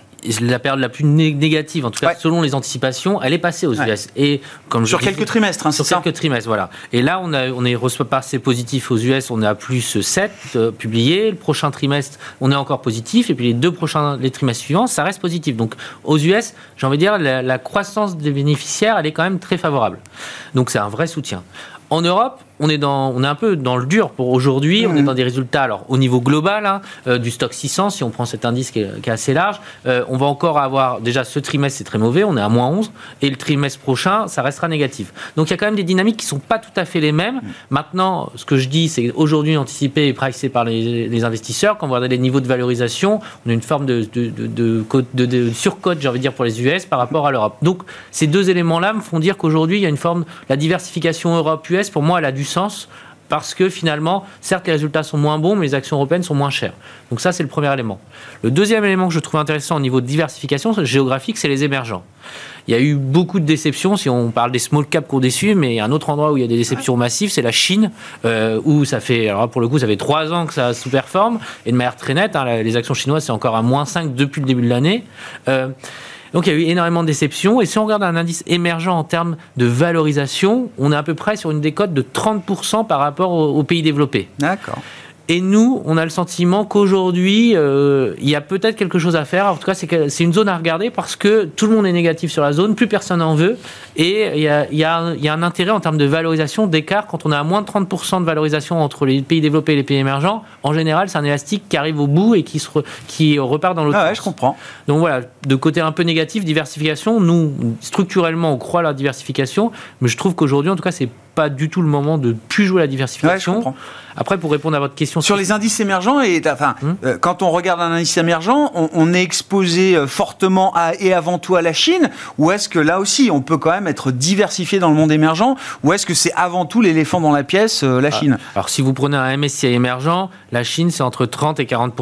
la période la plus négative, en tout cas selon les anticipations, elle est passée aux US. Et comme sur quelques trimestres, hein, sur quelques trimestres, voilà. Et là, on a, on est passé positif aux US, on est à plus 7 euh, publiés. Le prochain trimestre, on est encore positif, et puis les deux prochains, les trimestres suivants, ça reste positif. Donc aux US, j'ai envie de dire, la, la croissance des bénéficiaires, elle est quand même très favorable. Donc c'est un vrai soutien. En Europe, on est, dans, on est un peu dans le dur pour aujourd'hui. On est mmh. dans des résultats, alors au niveau global, hein, euh, du stock 600, si on prend cet indice qui est, assez large, euh, on va encore avoir, déjà ce trimestre c'est très mauvais, on est à moins 11, et le trimestre prochain, ça restera négatif. Donc il y a quand même des dynamiques qui ne sont pas tout à fait les mêmes. Mmh. Maintenant, ce que je dis, c'est aujourd'hui anticipé et pricé par les, investisseurs, quand on regarde les niveaux de valorisation, on a une forme de, de, de, de surcote, j'ai envie de dire, pour les US par rapport à l'Europe. Donc ces deux éléments-là me font dire qu'aujourd'hui, il y a une forme, la diversification Europe-US, pour moi, elle a du sens parce que finalement, certes, les résultats sont moins bons, mais les actions européennes sont moins chères. Donc ça, c'est le premier élément. Le deuxième élément que je trouve intéressant au niveau de diversification géographique, c'est les émergents. Il y a eu beaucoup de déceptions, si on parle des small caps qu'on déçu, mais un autre endroit où il y a des déceptions massives, c'est la Chine, euh, où ça fait, alors pour le coup, ça fait trois ans que ça sous-performe, et de manière très nette, hein, les actions chinoises, c'est encore à moins 5 depuis le début de l'année. Euh, donc il y a eu énormément de déceptions. Et si on regarde un indice émergent en termes de valorisation, on est à peu près sur une décote de 30% par rapport aux pays développés. D'accord. Et nous, on a le sentiment qu'aujourd'hui, euh, il y a peut-être quelque chose à faire. En tout cas, c'est une zone à regarder parce que tout le monde est négatif sur la zone, plus personne n'en veut. Et il y, a, il, y a, il y, a, un intérêt en termes de valorisation d'écart. Quand on a à moins de 30% de valorisation entre les pays développés et les pays émergents, en général, c'est un élastique qui arrive au bout et qui, se qui repart dans l'autre ah ouais, je comprends. Donc voilà, de côté un peu négatif, diversification. Nous, structurellement, on croit à la diversification. Mais je trouve qu'aujourd'hui, en tout cas, c'est pas du tout le moment de plus jouer la diversification. Après, pour répondre à votre question sur les indices émergents, et enfin, hum. euh, quand on regarde un indice émergent, on, est exposé euh, fortement à, et avant tout à la Chine, ou est-ce que là aussi, on peut quand même être diversifié dans le monde émergent, ou est-ce que c'est avant tout l'éléphant dans la pièce, euh, la ah. Chine? Alors, si vous prenez un MSCI émergent, la Chine c'est entre 30 et 40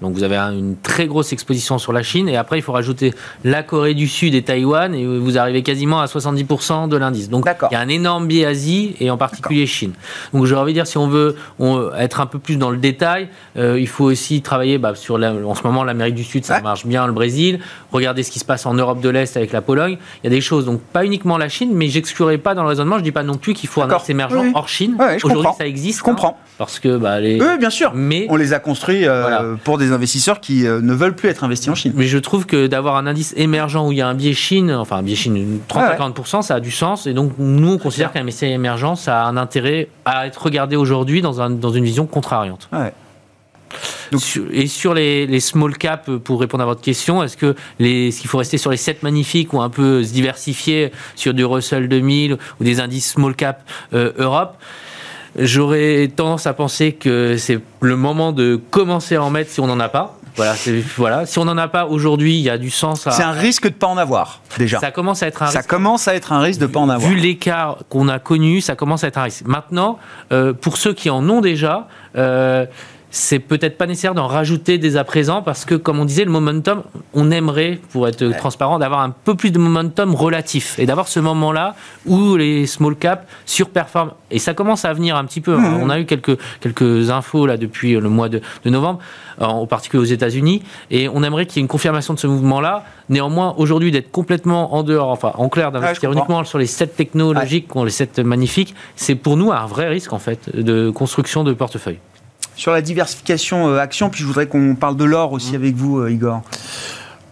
donc vous avez une très grosse exposition sur la Chine, et après il faut rajouter la Corée du Sud et Taïwan, et vous arrivez quasiment à 70 de l'indice. Donc il y a un énorme biais Asie et en particulier Chine. Donc j'ai envie de dire, si on veut être un peu plus dans le détail, euh, il faut aussi travailler bah, sur, en ce moment, l'Amérique du Sud, ça marche bien, le Brésil, regarder ce qui se passe en Europe de l'Est avec la Pologne. Il y a des choses, donc pas uniquement la Chine, mais j'exclurai pas dans le raisonnement, je dis pas non plus qu'il faut un axe émergent hors Chine. Aujourd'hui, ça existe. Je comprends. Hein, parce que bah, les... Oui, bien sûr. Mais on les a construits euh, pour des investisseurs qui euh, ne veulent plus être investis en Chine. Mais je trouve que d'avoir un indice émergent où il y a un biais Chine, enfin un biais Chine, 30-40%, ça a du sens. Et donc nous, on considère qu'un MSCI émergent ça a un intérêt à être regardé aujourd'hui dans, un, dans une vision contrariante. et sur les, small caps, pour répondre à votre question, est-ce que les, qu'il faut rester sur les 7 magnifiques ou un peu se diversifier sur du Russell 2000 ou des indices small cap euh, Europe? J'aurais tendance à penser que c'est le moment de commencer à en mettre si on n'en a pas. Voilà, voilà. Si on n'en a pas aujourd'hui, il y a du sens à. C'est un risque de ne pas en avoir, déjà. Ça commence à être un ça commence à être un risque de ne pas en avoir. Vu l'écart qu'on a connu, ça commence à être un risque. Maintenant, euh, pour ceux qui en ont déjà, euh, c'est peut-être pas nécessaire d'en rajouter dès à présent parce que, comme on disait, le momentum, on aimerait, pour être transparent, d'avoir un peu plus de momentum relatif et d'avoir ce moment-là où les small caps surperforment. Et ça commence à venir un petit peu. Hein. Mmh. On a eu quelques, quelques infos là depuis le mois de, novembre, en particulier aux États-Unis, et on aimerait qu'il y ait une confirmation de ce mouvement-là. Néanmoins, aujourd'hui, d'être complètement en dehors, enfin en clair, d'investir uniquement sur les sept technologiques, les sept magnifiques, c'est pour nous un vrai risque en fait de construction de portefeuille sur la diversification euh, action, puis je voudrais qu'on parle de l'or aussi mmh. avec vous, euh, Igor.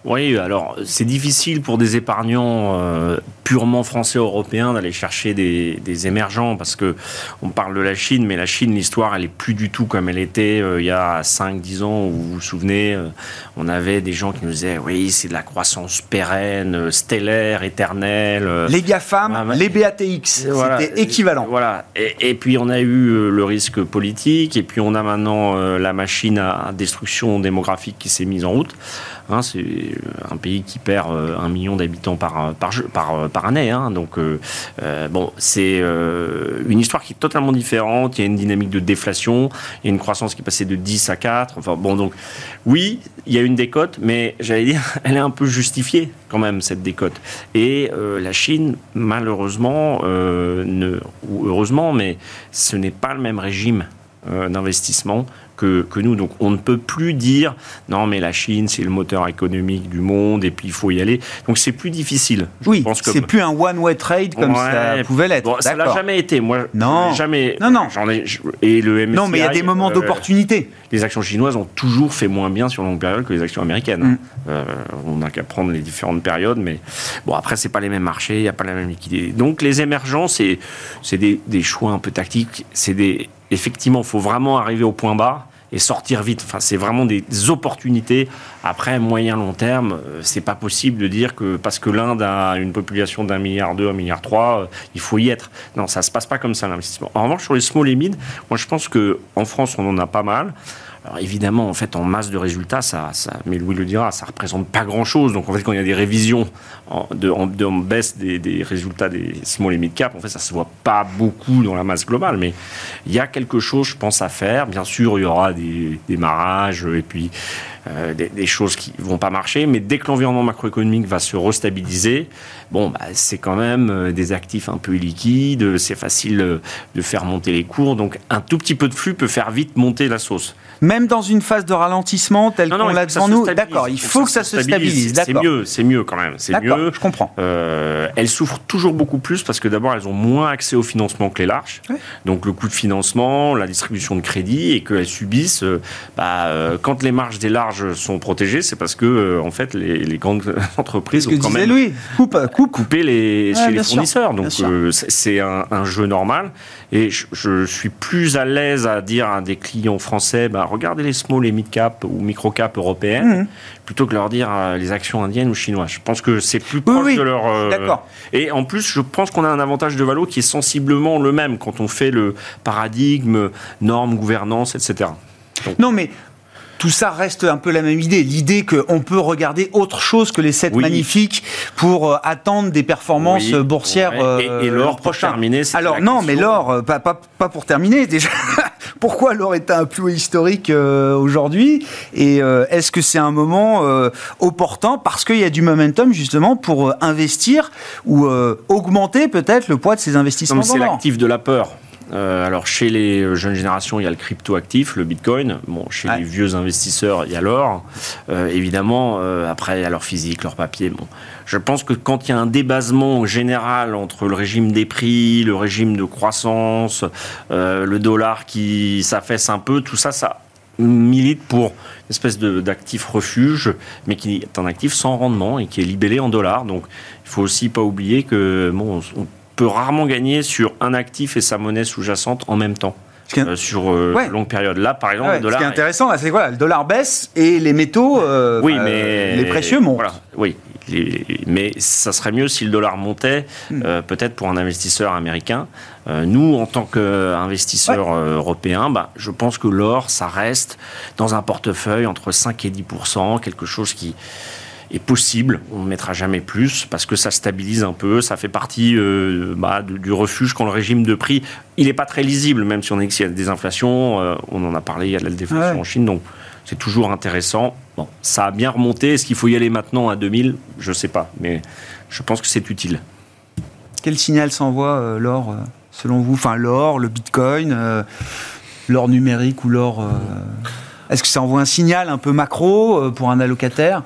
Oui, alors c'est difficile pour des épargnants euh, purement français européens d'aller chercher des, émergents parce que on parle de la Chine, mais la Chine, l'histoire, elle est plus du tout comme elle était il y a 5-10 ans où vous vous souvenez, on avait des gens qui nous disaient oui, c'est de la croissance pérenne, stellaire, éternelle. Les GAFAM, les BATX, c'était équivalent. Voilà, et, puis on a eu le risque politique, et puis on a maintenant la machine à destruction démographique qui s'est mise en route. Hein, c'est un pays qui perd euh, un million d'habitants par, par, par, par année. Hein, donc, euh, euh, bon, c'est une histoire qui est totalement différente. Il y a une dynamique de déflation. Il y a une croissance qui est passée de 10 à 4. Enfin, bon, donc, oui, il y a une décote, mais j'allais dire, elle est un peu justifiée quand même, cette décote. Et la Chine, malheureusement, ne, ou heureusement, mais ce n'est pas le même régime d'investissement que, nous. Donc on ne peut plus dire non mais la Chine c'est le moteur économique du monde et puis il faut y aller. Donc c'est plus difficile. oui, c'est plus un one-way trade comme ça pouvait l'être. Bon, ça l'a jamais été. Moi, non, jamais. Non, non. J'en ai. Et le MSCI, non, mais il y a des moments euh, d'opportunité. Les actions chinoises ont toujours fait moins bien sur longue période que les actions américaines. Mm. Euh, on n'a qu'à prendre les différentes périodes, mais bon après c'est pas les mêmes marchés, il n'y a pas la même liquidité. Donc les émergents c'est c'est des, des choix un peu tactiques. C'est des effectivement, il faut vraiment arriver au point bas et sortir vite. Enfin, c'est vraiment des opportunités. Après, moyen long terme, euh, c'est pas possible de dire que parce que l'Inde a une population d'un milliard deux, un milliard trois, euh, il faut y être. Non, ça se passe pas comme ça l'investissement. En revanche, sur les small et mid, moi je pense que en France, on en a pas mal. Alors évidemment, en fait, en masse de résultats, ça, mais Louis le dira, ça représente pas grand-chose. Donc en fait, quand il y a des révisions en, de, baisse des, résultats des small et mid cap, en fait, ça se voit pas beaucoup dans la masse globale. Mais il y a quelque chose, je pense, à faire. Bien sûr, il y aura des démarrages et puis euh, des, choses qui vont pas marcher. Mais dès que l'environnement macroéconomique va se restabiliser, bon, bah, c'est quand même euh, des actifs un peu liquides. C'est facile euh, de faire monter les cours. Donc un tout petit peu de flux peut faire vite monter la sauce. Même dans une phase de ralentissement telle qu'on l'a devant nous, d'accord, il faut, que ça se stabilise. C'est mieux, c'est mieux quand même. C'est mieux. Je comprends. Euh, elles souffrent toujours beaucoup plus parce que d'abord elles ont moins accès au financement que les larges. Donc le coût de financement, la distribution de crédit et qu'elles subissent. Bah, quand les marges des larges sont protégées, c'est parce que en fait les, grandes entreprises ont quand même lui. Coupe, coupe. coupé les, chez les fournisseurs. Donc c'est un, un, jeu normal. Et je, suis plus à l'aise à dire à des clients français, bah, regardez les small et mid cap ou micro cap européennes, mmh. plutôt que leur dire euh, les actions indiennes ou chinoises. Je pense que c'est plus proche de leur. Euh, D'accord. Et en plus, je pense qu'on a un avantage de valo qui est sensiblement le même quand on fait le paradigme, normes, gouvernance, etc. non, mais tout ça reste un peu la même idée. L'idée qu'on peut regarder autre chose que les 7 magnifiques pour euh, attendre des performances boursières et, et l'or prochain. Terminer, Alors non, mais l'or, euh, pas, pas, pas, pour terminer déjà. Pourquoi l'or est à un plus haut historique euh, aujourd'hui? Et est-ce que c'est un moment opportun? Parce qu'il y a du momentum justement pour investir ou augmenter peut-être le poids de ces investissements C'est l'actif de la peur. Euh, alors chez les jeunes générations, il y a le crypto-actif, le Bitcoin. Bon, chez les vieux investisseurs, il y a l'or. Euh, évidemment, euh, après, il y a leur physique, leur papier. Bon, je pense que quand il y a un débasement général entre le régime des prix, le régime de croissance, le dollar qui s'affaisse un peu, tout ça, ça milite pour une espèce d'actif refuge, mais qui est un actif sans rendement et qui est libellé en dollars. Donc, il faut aussi pas oublier que bon, on peut rarement gagner sur un actif et sa monnaie sous-jacente en même temps. Euh, sur euh, longue période. Là, par exemple, le dollar. Ce qui est intéressant, c'est quoi? Le dollar baisse et les métaux, euh, oui, mais les précieux montent. oui, mais ça serait mieux si le dollar montait, hmm. peut-être pour un investisseur américain. nous, en tant qu'investisseurs européens, bah, je pense que l'or, ça reste dans un portefeuille entre 5 et 10 quelque chose qui est possible. On ne mettra jamais plus parce que ça stabilise un peu. Ça fait partie euh, bah, du, refuge quand le régime de prix, il n'est pas très lisible, même si on est qu'il y a des inflations. Euh, on en a parlé, il y a de la déflation en Chine. Donc, c'est toujours intéressant. Bon, ça a bien remonté. Est-ce qu'il faut y aller maintenant à 2000 Je ne sais pas. Mais je pense que c'est utile. Quel signal s'envoie euh, l'or, selon vous? Enfin, l'or, le bitcoin, l'or numérique ou l'or est-ce que ça envoie un signal un peu macro euh, pour un allocataire?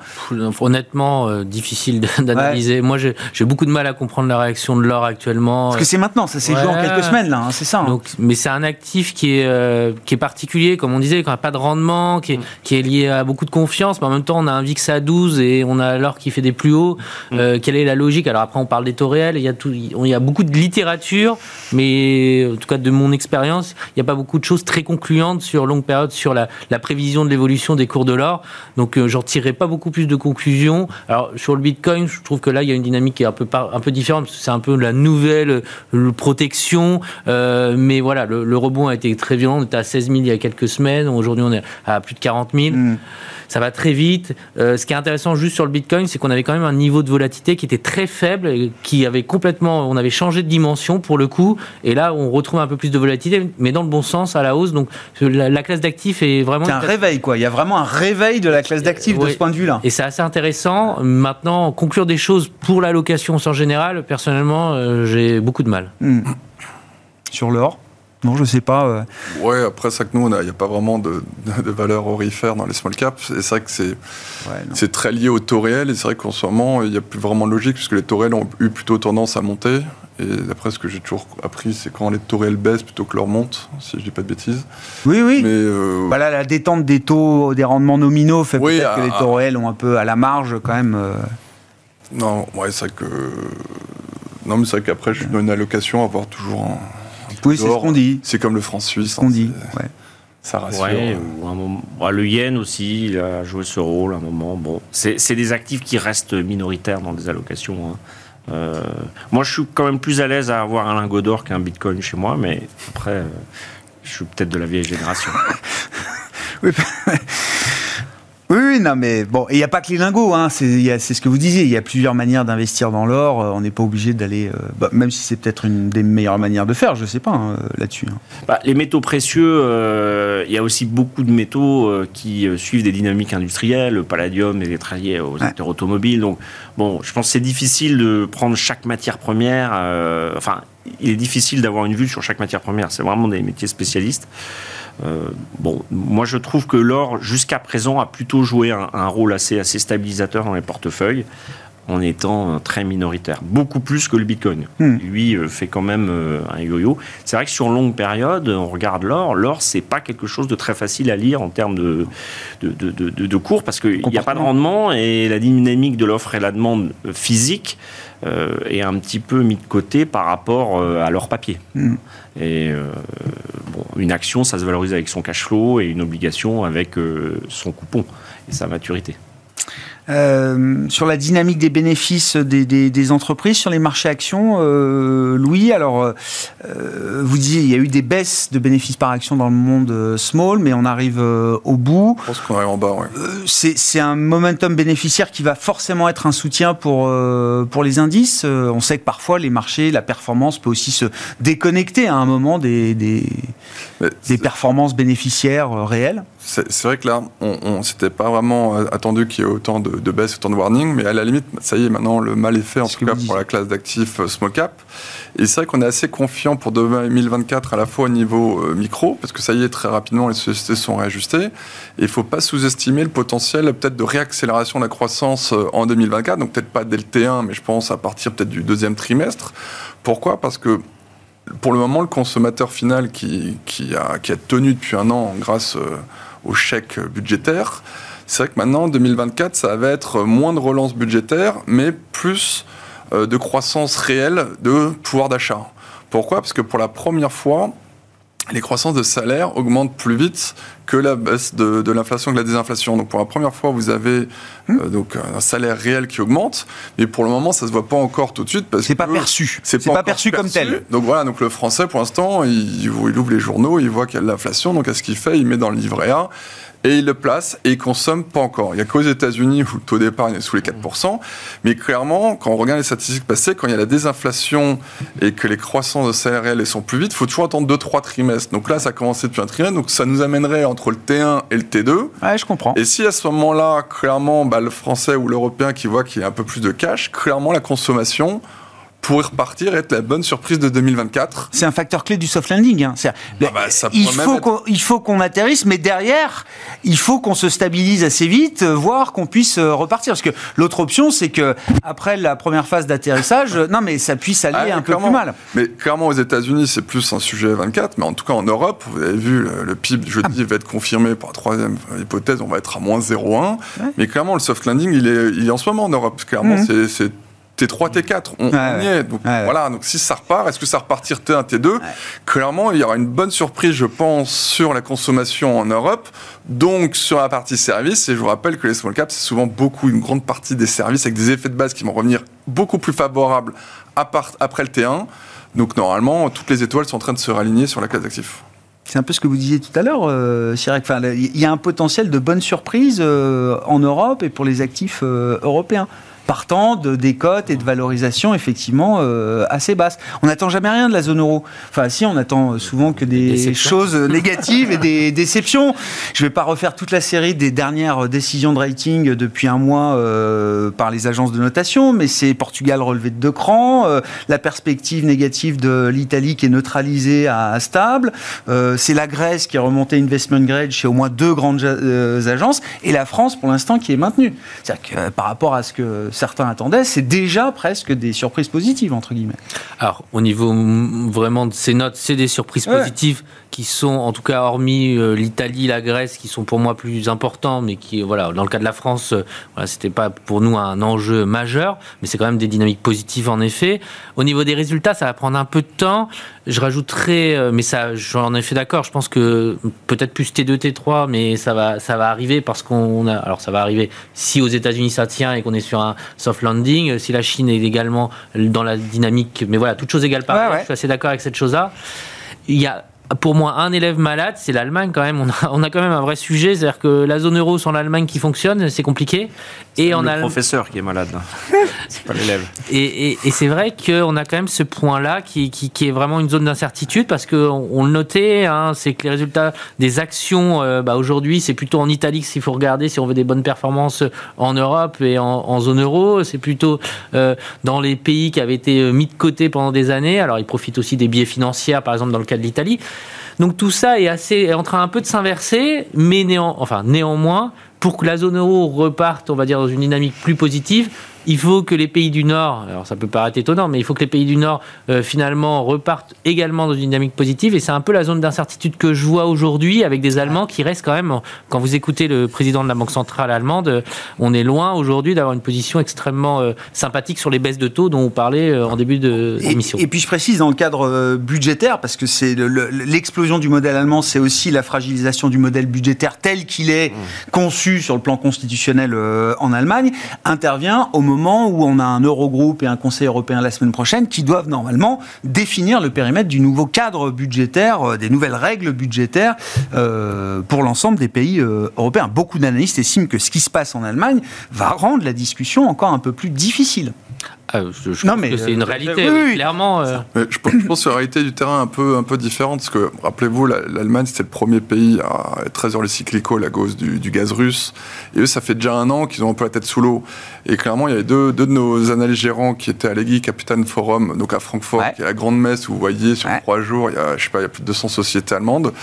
Honnêtement, euh, difficile d'analyser. Moi, j'ai beaucoup de mal à comprendre la réaction de l'or actuellement. Parce que c'est maintenant, ça s'est joué en quelques semaines, là, hein, c'est ça. Hein. Donc, mais c'est un actif qui est, euh, qui est particulier, comme on disait, qui n'a pas de rendement, qui est, mm. qui est, lié à beaucoup de confiance, mais en même temps, on a un VIX à 12 et on a l'or qui fait des plus hauts. Mm. quelle est la logique? Alors après, on parle des taux réels, il y, a tout, il y a beaucoup de littérature, mais en tout cas, de mon expérience, il n'y a pas beaucoup de choses très concluantes sur longue période, sur la, la vision de l'évolution des cours de l'or. Donc, euh, j'en tirerai pas beaucoup plus de conclusions. Alors, sur le Bitcoin, je trouve que là, il y a une dynamique qui est un peu, un peu différente. C'est un peu la nouvelle euh, protection. Euh, mais voilà, le, rebond a été très violent. On était à 16 000 il y a quelques semaines. Aujourd'hui, on est à plus de 40 000 ça va très vite. Euh, ce qui est intéressant juste sur le Bitcoin, c'est qu'on avait quand même un niveau de volatilité qui était très faible, qui avait complètement, on avait changé de dimension pour le coup, et là on retrouve un peu plus de volatilité, mais dans le bon sens, à la hausse. Donc la, classe d'actifs est vraiment. Un réveil quoi. Il y a vraiment un réveil de la classe d'actifs de ce point de vue-là. Et c'est assez intéressant. Maintenant, conclure des choses pour l'allocation en général, personnellement, euh, j'ai beaucoup de mal. Hmm. Sur l'or? Non, je sais pas. Euh. Ouais, après, ça que nous, il n'y a, pas vraiment de, de, valeur orifère dans les small caps. Et c'est vrai que c'est c'est très lié au taux réel. Et c'est vrai qu'en ce moment, il n'y a plus vraiment de logique, puisque les taux réels ont eu plutôt tendance à monter. Et d'après ce que j'ai toujours appris, c'est quand les taux réels baissent plutôt que leur montent, si je dis pas de bêtises. Oui, oui. Mais euh... voilà, la détente des taux, des rendements nominaux fait peut-être que les taux réels ont un peu à la marge quand même. Euh. Non, ouais, c'est vrai que. Non, mais c'est vrai qu'après, je suis dans une allocation à avoir toujours un oui, c'est ce qu'on dit. C'est comme le franc suisse. qu'on hein, dit, ouais. Ça rassure. Ouais, un moment, bah, le yen aussi, il a joué ce rôle à un moment. Bon, c'est des actifs qui restent minoritaires dans des allocations. Hein. Euh, moi, je suis quand même plus à l'aise à avoir un lingot d'or qu'un bitcoin chez moi, mais après, euh, je suis peut-être de la vieille génération. oui, oui, non, mais bon, il n'y a pas que les lingots, hein, c'est ce que vous disiez, il y a plusieurs manières d'investir dans l'or, euh, on n'est pas obligé d'aller, euh, bah, même si c'est peut-être une des meilleures manières de faire, je ne sais pas hein, là-dessus. Hein. Bah, les métaux précieux, euh, il y a aussi beaucoup de métaux qui suivent des dynamiques industrielles, le palladium est lié aux acteurs automobiles, donc bon, je pense que c'est difficile de prendre chaque matière première, enfin, il est difficile d'avoir une vue sur chaque matière première, c'est vraiment des métiers spécialistes. Euh, bon, moi je trouve que l'or, jusqu'à présent, a plutôt joué un, rôle assez, assez stabilisateur dans les portefeuilles en étant très minoritaire, beaucoup plus que le Bitcoin. Hmm. Lui euh, fait quand même euh, un yo-yo. C'est vrai que sur longue période, on regarde l'or, l'or c'est pas quelque chose de très facile à lire en termes de, de, de, de cours parce qu'il n'y a pas de rendement et la dynamique de l'offre et la demande physique euh, est un petit peu mis de côté par rapport euh, à leur papier. Hmm. Et euh, bon, une action, ça se valorise avec son cash flow et une obligation avec son coupon et sa maturité. Euh, sur la dynamique des bénéfices des, des, des, entreprises sur les marchés actions, euh, Louis, alors euh, vous disiez il y a eu des baisses de bénéfices par action dans le monde small, mais on arrive au bout. Je pense qu'on arrive en bas. Ouais. c'est un momentum bénéficiaire qui va forcément être un soutien pour pour les indices. on sait que parfois les marchés, la performance peut aussi se déconnecter à un moment des des, des performances bénéficiaires réelles. C'est vrai que là, on, on s'était pas vraiment attendu qu'il y ait autant de, de, baisse, autant de warning, mais à la limite, ça y est, maintenant le mal est fait, en tout cas pour la classe d'actifs euh, small cap. Et c'est vrai qu'on est assez confiant pour 2024 à la fois au niveau euh, micro, parce que ça y est, très rapidement, les sociétés sont réajustées. Et il ne faut pas sous-estimer le potentiel peut-être de réaccélération de la croissance euh, en 2024, donc peut-être pas dès le T1, mais je pense à partir peut-être du deuxième trimestre. Pourquoi? Parce que pour le moment, le consommateur final qui, qui, a, qui a tenu depuis un an grâce au chèque budgétaire. C'est vrai que maintenant, 2024, ça va être moins de relance budgétaire, mais plus euh, de croissance réelle de pouvoir d'achat. Pourquoi? Parce que pour la première fois, les croissances de salaire augmentent plus vite que la baisse de, l'inflation, que la désinflation. Donc pour la première fois, vous avez hmm. euh, donc un salaire réel qui augmente, mais pour le moment, ça se voit pas encore tout de suite parce c'est pas perçu. C'est pas, perçu, comme tel. Donc voilà, donc le français pour l'instant, il, il, ouvre les journaux, il voit qu'il y a de l'inflation, donc qu'est-ce qu'il fait Il met dans le livret A et ils le placent et ils consomment pas encore. Il n'y a qu'aux États-Unis où le taux d'épargne est sous les 4%. Mais clairement, quand on regarde les statistiques passées, quand il y a la désinflation et que les croissances de salaire sont plus vite, il faut toujours attendre 2-3 trimestres. Donc là, ça a commencé depuis un trimestre. Donc ça nous amènerait entre le T1 et le T2. Ouais, je comprends. Et si à ce moment-là, clairement, bah, le Français ou l'Européen qui voit qu'il y a un peu plus de cash, clairement, la consommation pourrait repartir et être la bonne surprise de 2024. C'est un facteur clé du soft landing. Hein. Ah bah, il, faut être- qu'on, il faut qu'on atterrisse, mais derrière, il faut qu'on se stabilise assez vite, euh, voire qu'on puisse euh, repartir. Parce que l'autre option, c'est que après la première phase d'atterrissage, euh, non, mais ça puisse aller Ah un peu plus mal. Mais clairement, aux États-Unis, c'est plus un sujet 24, mais en tout cas en Europe, vous avez vu, le, PIB jeudi va être confirmé par la troisième hypothèse, on va être à moins 0,1. Mais clairement, le soft landing, il est, il est en ce moment en Europe. Clairement, Mhm. c'est T3, T4, on, Ouais, on y est. Donc, Ouais, voilà, donc si ça repart, est-ce que ça repartir T1, T2 Clairement, il y aura une bonne surprise, je pense, sur la consommation en Europe, donc sur la partie service. Et je vous rappelle que les small caps, c'est souvent beaucoup, une grande partie des services avec des effets de base qui vont revenir beaucoup plus favorables à part- après le T1. Donc normalement, toutes les étoiles sont en train de se raligner sur la classe d'actifs. C'est un peu ce que vous disiez tout à l'heure, euh, Cyril. Enfin, il y a un potentiel de bonne surprise euh, en Europe et pour les actifs euh, européens. Partant de des cotes et de valorisation effectivement euh, assez basses. On n'attend jamais rien de la zone euro. Enfin, si, on attend souvent que des choses négatives et des déceptions. Je ne vais pas refaire toute la série des dernières décisions de rating depuis un mois euh, par les agences de notation, mais c'est Portugal relevé de deux crans, euh, la perspective négative de l'Italie qui est neutralisée à, à stable, c'est la Grèce qui est remontée investment grade chez au moins deux grandes agences, et la France pour l'instant qui est maintenue. C'est-à-dire que par rapport à ce que certains attendaient, c'est déjà presque des surprises positives entre guillemets. Alors, au niveau vraiment de ces notes, c'est des surprises Ouais. positives qui sont, en tout cas, hormis euh, l'Italie, la Grèce, qui sont pour moi plus importants, mais qui, voilà, dans le cas de la France, euh, voilà, c'était pas pour nous un enjeu majeur, mais c'est quand même des dynamiques positives en effet. Au niveau des résultats, ça va prendre un peu de temps. Je rajouterai, euh, mais ça, j'en ai fait d'accord. Je pense que peut-être plus T2, T3, mais ça va, ça va arriver parce qu'on a, alors ça va arriver si aux États-Unis ça tient et qu'on est sur un soft landing, si la Chine est également dans la dynamique, mais voilà, toute chose égale par ouais. je suis assez d'accord avec cette chose-là. Il y a pour moi un élève malade, c'est l'Allemagne quand même. On a, on a quand même un vrai sujet, c'est-à-dire que la zone euro sans l'Allemagne qui fonctionne, c'est compliqué. Et en le professeur qui est malade. c'est pas l'élève. Et, et- et c'est vrai qu'on a quand même ce point-là qui, qui- qui est vraiment une zone d'incertitude parce qu'on on le notait, hein, c'est que les résultats des actions euh, bah, aujourd'hui, c'est plutôt en Italie qu'il faut regarder si on veut des bonnes performances en Europe et en, en zone euro. C'est plutôt euh, dans les pays qui avaient été euh, mis de côté pendant des années. Alors ils profitent aussi des biais financiers, par exemple dans le cas de l'Italie. Donc tout ça est assez en train un peu de s'inverser, mais néanmoins, pour que la zone euro reparte, on va dire, dans une dynamique plus positive, il faut que les pays du Nord, alors ça peut paraître étonnant, mais il faut que les pays du Nord euh, finalement repartent également dans une dynamique positive. Et c'est un peu la zone d'incertitude que je vois aujourd'hui avec des Allemands qui restent quand même, quand vous écoutez le président de la Banque centrale allemande, euh, on est loin aujourd'hui d'avoir une position extrêmement euh, sympathique sur les baisses de taux dont on parlait euh, en début de- Et, d'émission. et puis je précise dans le cadre euh, budgétaire, parce que c'est le- le- l'explosion du modèle allemand, c'est aussi la fragilisation du modèle budgétaire tel qu'il est conçu sur le plan constitutionnel euh, en Allemagne, intervient au moment où on a un Eurogroupe et un Conseil européen la semaine prochaine qui doivent normalement définir le périmètre du nouveau cadre budgétaire, euh, des nouvelles règles budgétaires euh, pour l'ensemble des pays euh, européens. Beaucoup d'analystes estiment que ce qui se passe en Allemagne va rendre la discussion encore un peu plus difficile. Ah, je, je Non, pense mais, que c'est une euh, réalité, oui, oui. clairement. euh, Mais je, pense- je pense que la réalité du terrain est un peu, un peu différente, parce que, rappelez-vous, la- l'Allemagne, c'était le premier pays à être très cyclicaux à cause du, du gaz russe. Et eux, ça fait déjà un an qu'ils ont un peu la tête sous l'eau. Et clairement, il y avait deux, deux de nos analystes gérants qui étaient à l'EGI Capital Forum, donc à Francfort, Ouais. qui est la grande messe où vous voyez sur Ouais. trois jours, il y a, je sais pas, il y a plus de 200 sociétés allemandes.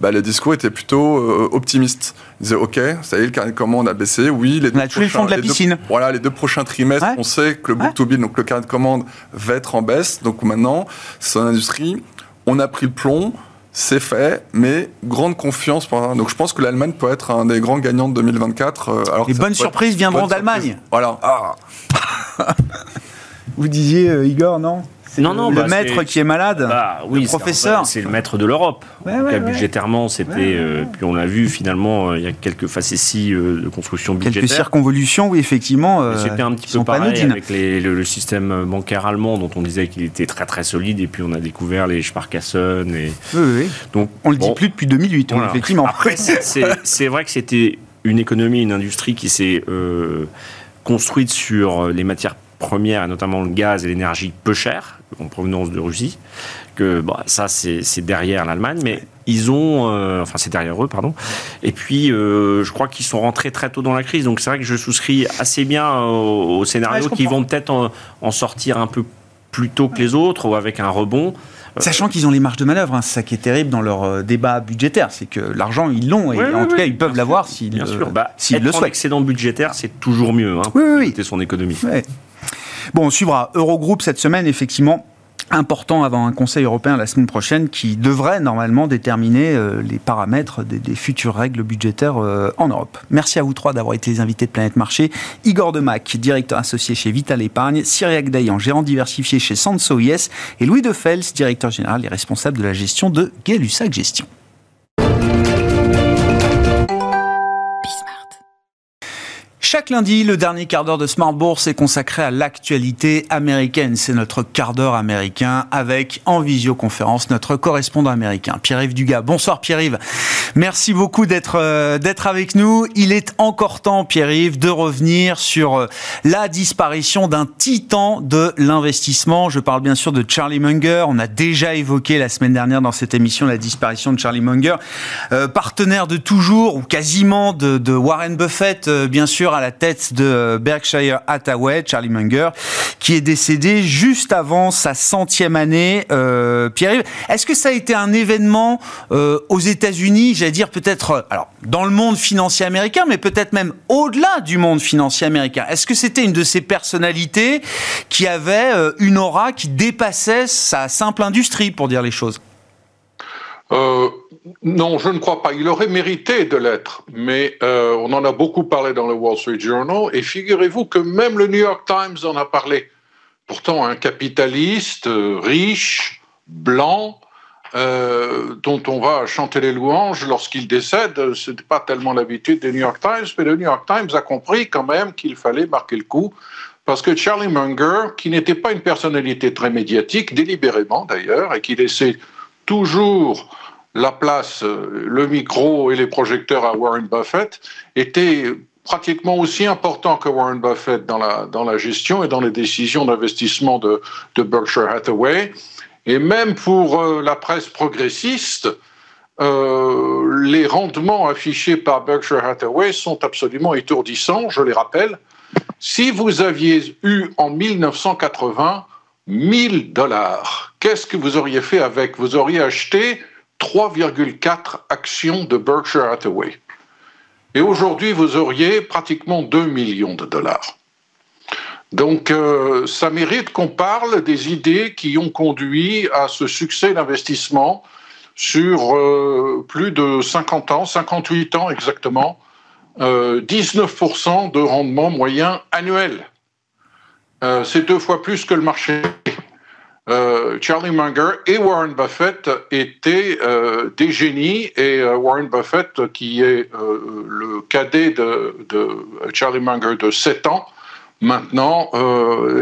Bah, le discours était plutôt euh, optimiste. Ils disaient, OK, ça y est, le carnet de commandes a baissé. Oui, les On a tous les fonds de la les deux- piscine. voilà, les deux prochains trimestres, Ouais. on sait que le Ouais. Donc le carnet de commande, va être en baisse. Donc maintenant, c'est une industrie, on a pris le plomb, c'est fait, mais grande confiance. Pour... Donc je pense que l'Allemagne peut être un des grands gagnants de 2024. euh, alors Les bonnes surprises viendront d'Allemagne. Voilà. Vous disiez, euh, Igor, non? Non, non, le bah, maître qui est malade, Bah, oui, le professeur. C'est le maître de l'Europe. Ouais, budgétairement, c'était. Euh, puis on l'a vu finalement, euh, il y a quelques facéties euh, de construction Quelques budgétaire. circonvolutions, oui, effectivement. Euh, C'était un petit peu pareil anodines. avec les- le, le système bancaire allemand dont on disait qu'il était très très solide et puis on a découvert les Sparkassen et Oui, oui, donc On le dit plus depuis 2008, oui, voilà. effectivement. Après, c'est vrai que c'était une économie, une industrie qui s'est euh, construite sur les matières premières, et notamment le gaz et l'énergie peu chères, en provenance de Russie. Que bah, ça, c'est derrière l'Allemagne, mais ils ont, euh, enfin c'est derrière eux, pardon. Et puis, euh, je crois qu'ils sont rentrés très tôt dans la crise. Donc c'est vrai que je souscris assez bien au, au Ouais, scénario je qui vont peut-être en, en sortir un peu plus tôt que les autres ou avec un rebond. Sachant qu'ils ont les marges de manœuvre, hein, c'est ça qui est terrible dans leur euh, débat budgétaire, c'est que l'argent ils l'ont et Ouais, en ouais, tout cas ouais, ils peuvent l'avoir s'ils Bien euh, sûr. Bah, être le en souhaitent. excédent budgétaire, c'est toujours mieux. Hein, Oui, oui, oui. C'était son économie. Ouais. Bon, on suivra Eurogroupe cette semaine, effectivement. Important avant un Conseil européen la semaine prochaine qui devrait normalement déterminer euh, les paramètres des, futures règles budgétaires euh, en Europe. Merci à vous trois d'avoir été les invités de Planète Marché. Igor Demac, directeur associé chez Vital Épargne, Cyriac Dayan, gérant diversifié chez Sanso et Louis De Fels, directeur général et responsable de la gestion de Gay-Lussac Gestion. Chaque lundi, le dernier quart d'heure de Smart Bourse est consacré à l'actualité américaine. C'est notre quart d'heure américain avec en visioconférence notre correspondant américain, Pierre-Yves Dugas. Bonsoir Pierre-Yves. Merci beaucoup d'être euh, d'être avec nous. Il est encore temps, Pierre-Yves, de revenir sur euh, la disparition d'un titan de l'investissement. Je parle bien sûr de Charlie Munger. On a déjà évoqué la semaine dernière dans cette émission la disparition de Charlie Munger, euh, partenaire de toujours ou quasiment de, Warren Buffett, bien sûr à la tête de euh, Berkshire Hathaway, Charlie Munger, qui est décédé juste avant sa centième année. Euh, Pierre-Yves, est-ce que ça a été un événement euh, aux États-Unis, j'allais dire peut-être, euh, alors dans le monde financier américain, mais peut-être même au-delà du monde financier américain? Est-ce que c'était une de ces personnalités qui avait une aura qui dépassait sa simple industrie, pour dire les choses? Non, je ne crois pas. Il aurait mérité de l'être, mais euh, on en a beaucoup parlé dans le Wall Street Journal, et figurez-vous que même le New York Times en a parlé. Pourtant, un capitaliste euh, riche, blanc, euh, dont on va chanter les louanges lorsqu'il décède, ce n'est pas tellement l'habitude des New York Times, mais le New York Times a compris quand même qu'il fallait marquer le coup, parce que Charlie Munger, qui n'était pas une personnalité très médiatique, délibérément d'ailleurs, et qui laissait toujours la place, euh, le micro et les projecteurs à Warren Buffett, était pratiquement aussi important que Warren Buffett dans la, dans la gestion et dans les décisions d'investissement de, Berkshire Hathaway. Et même pour euh, la presse progressiste, euh, les rendements affichés par Berkshire Hathaway sont absolument étourdissants, je les rappelle. Si vous aviez eu en 1980 1000 dollars, qu'est-ce que vous auriez fait avec? Vous auriez acheté 3,4 actions de Berkshire Hathaway. Et aujourd'hui, vous auriez pratiquement 2 millions de dollars. Donc, euh, ça mérite qu'on parle des idées qui ont conduit à ce succès d'investissement sur euh, plus de 50 ans, 58 ans exactement, euh, 19% de rendement moyen annuel. Euh, C'est deux fois plus que le marché. Euh, Charlie Munger et Warren Buffett étaient euh, des génies et euh, Warren Buffett, qui est le cadet de, de, Charlie Munger de 7 ans, maintenant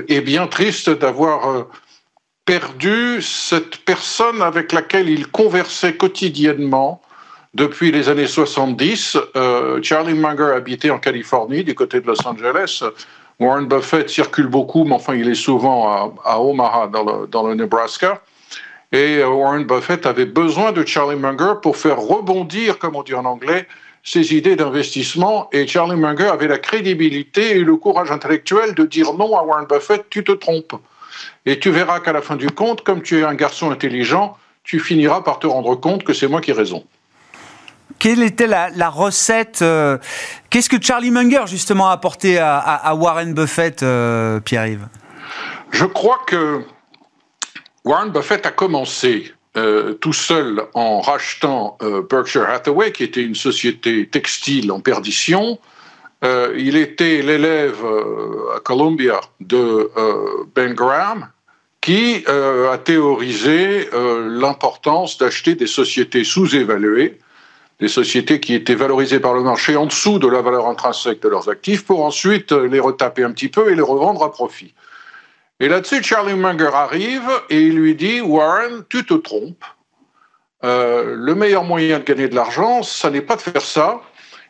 est bien triste d'avoir perdu cette personne avec laquelle il conversait quotidiennement depuis les années 70. Euh, Charlie Munger habitait en Californie, du côté de Los Angeles. Warren Buffett circule beaucoup, mais enfin, il est souvent à, Omaha, dans le, dans le, Nebraska. Et euh, Warren Buffett avait besoin de Charlie Munger pour faire rebondir, comme on dit en anglais, ses idées d'investissement. Et Charlie Munger avait la crédibilité et le courage intellectuel de dire non à Warren Buffett, tu te trompes. Et tu verras qu'à la fin du compte, comme tu es un garçon intelligent, tu finiras par te rendre compte que c'est moi qui ai raison quelle était la, recette euh, Qu'est-ce que Charlie Munger, justement, a apporté à, Warren Buffett, euh, Pierre-Yves? Je crois que Warren Buffett a commencé euh, tout seul en rachetant Berkshire Hathaway, qui était une société textile en perdition. Il était l'élève à Columbia de Ben Graham, qui a théorisé l'importance d'acheter des sociétés sous-évaluées, des sociétés qui étaient valorisées par le marché en dessous de la valeur intrinsèque de leurs actifs, pour ensuite les retaper un petit peu et les revendre à profit. Et là-dessus, Charlie Munger arrive et il lui dit Warren, tu te trompes. Euh, le meilleur moyen de gagner de l'argent, ça n'est pas de faire ça.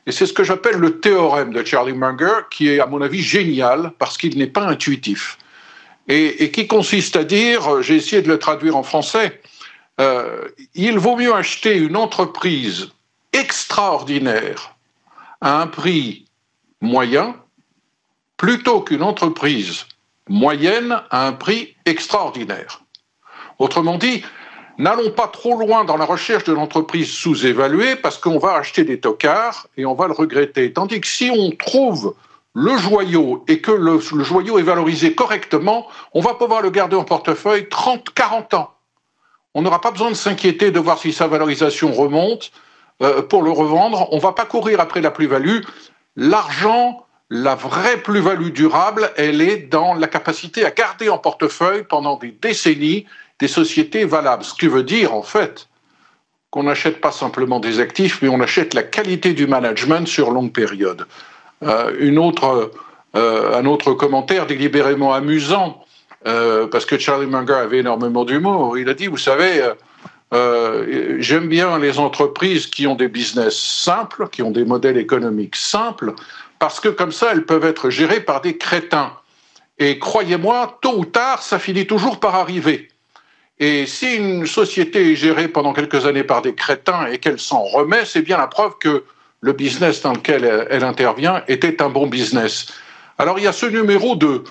Et c'est ce que j'appelle le théorème de Charlie Munger, qui est à mon avis génial parce qu'il n'est pas intuitif. Et, qui consiste à dire, j'ai essayé de le traduire en français, euh, il vaut mieux acheter une entreprise extraordinaire à un prix moyen plutôt qu'une entreprise moyenne à un prix extraordinaire. Autrement dit, n'allons pas trop loin dans la recherche de l'entreprise sous-évaluée parce qu'on va acheter des tocards et on va le regretter. Tandis que si on trouve le joyau et que le, joyau est valorisé correctement, on va pouvoir le garder en portefeuille 30, 40 ans. On n'aura pas besoin de s'inquiéter de voir si sa valorisation remonte euh, pour le revendre. On ne va pas courir après la plus-value. L'argent la vraie plus-value durable, elle est dans la capacité à garder en portefeuille pendant des décennies des sociétés valables. Ce qui veut dire, en fait, qu'on n'achète pas simplement des actifs, mais on achète la qualité du management sur longue période. Euh, une autre, euh, un autre commentaire délibérément amusant, parce que Charlie Munger avait énormément d'humour. Il a dit, vous savez, j'aime bien les entreprises qui ont des business simples, qui ont des modèles économiques simples, parce que comme ça, elles peuvent être gérées par des crétins. Et croyez-moi, tôt ou tard, ça finit toujours par arriver. Et si une société est gérée pendant quelques années par des crétins et qu'elle s'en remet, c'est bien la preuve que le business dans lequel elle, intervient était un bon business. Alors il y a ce numéro de,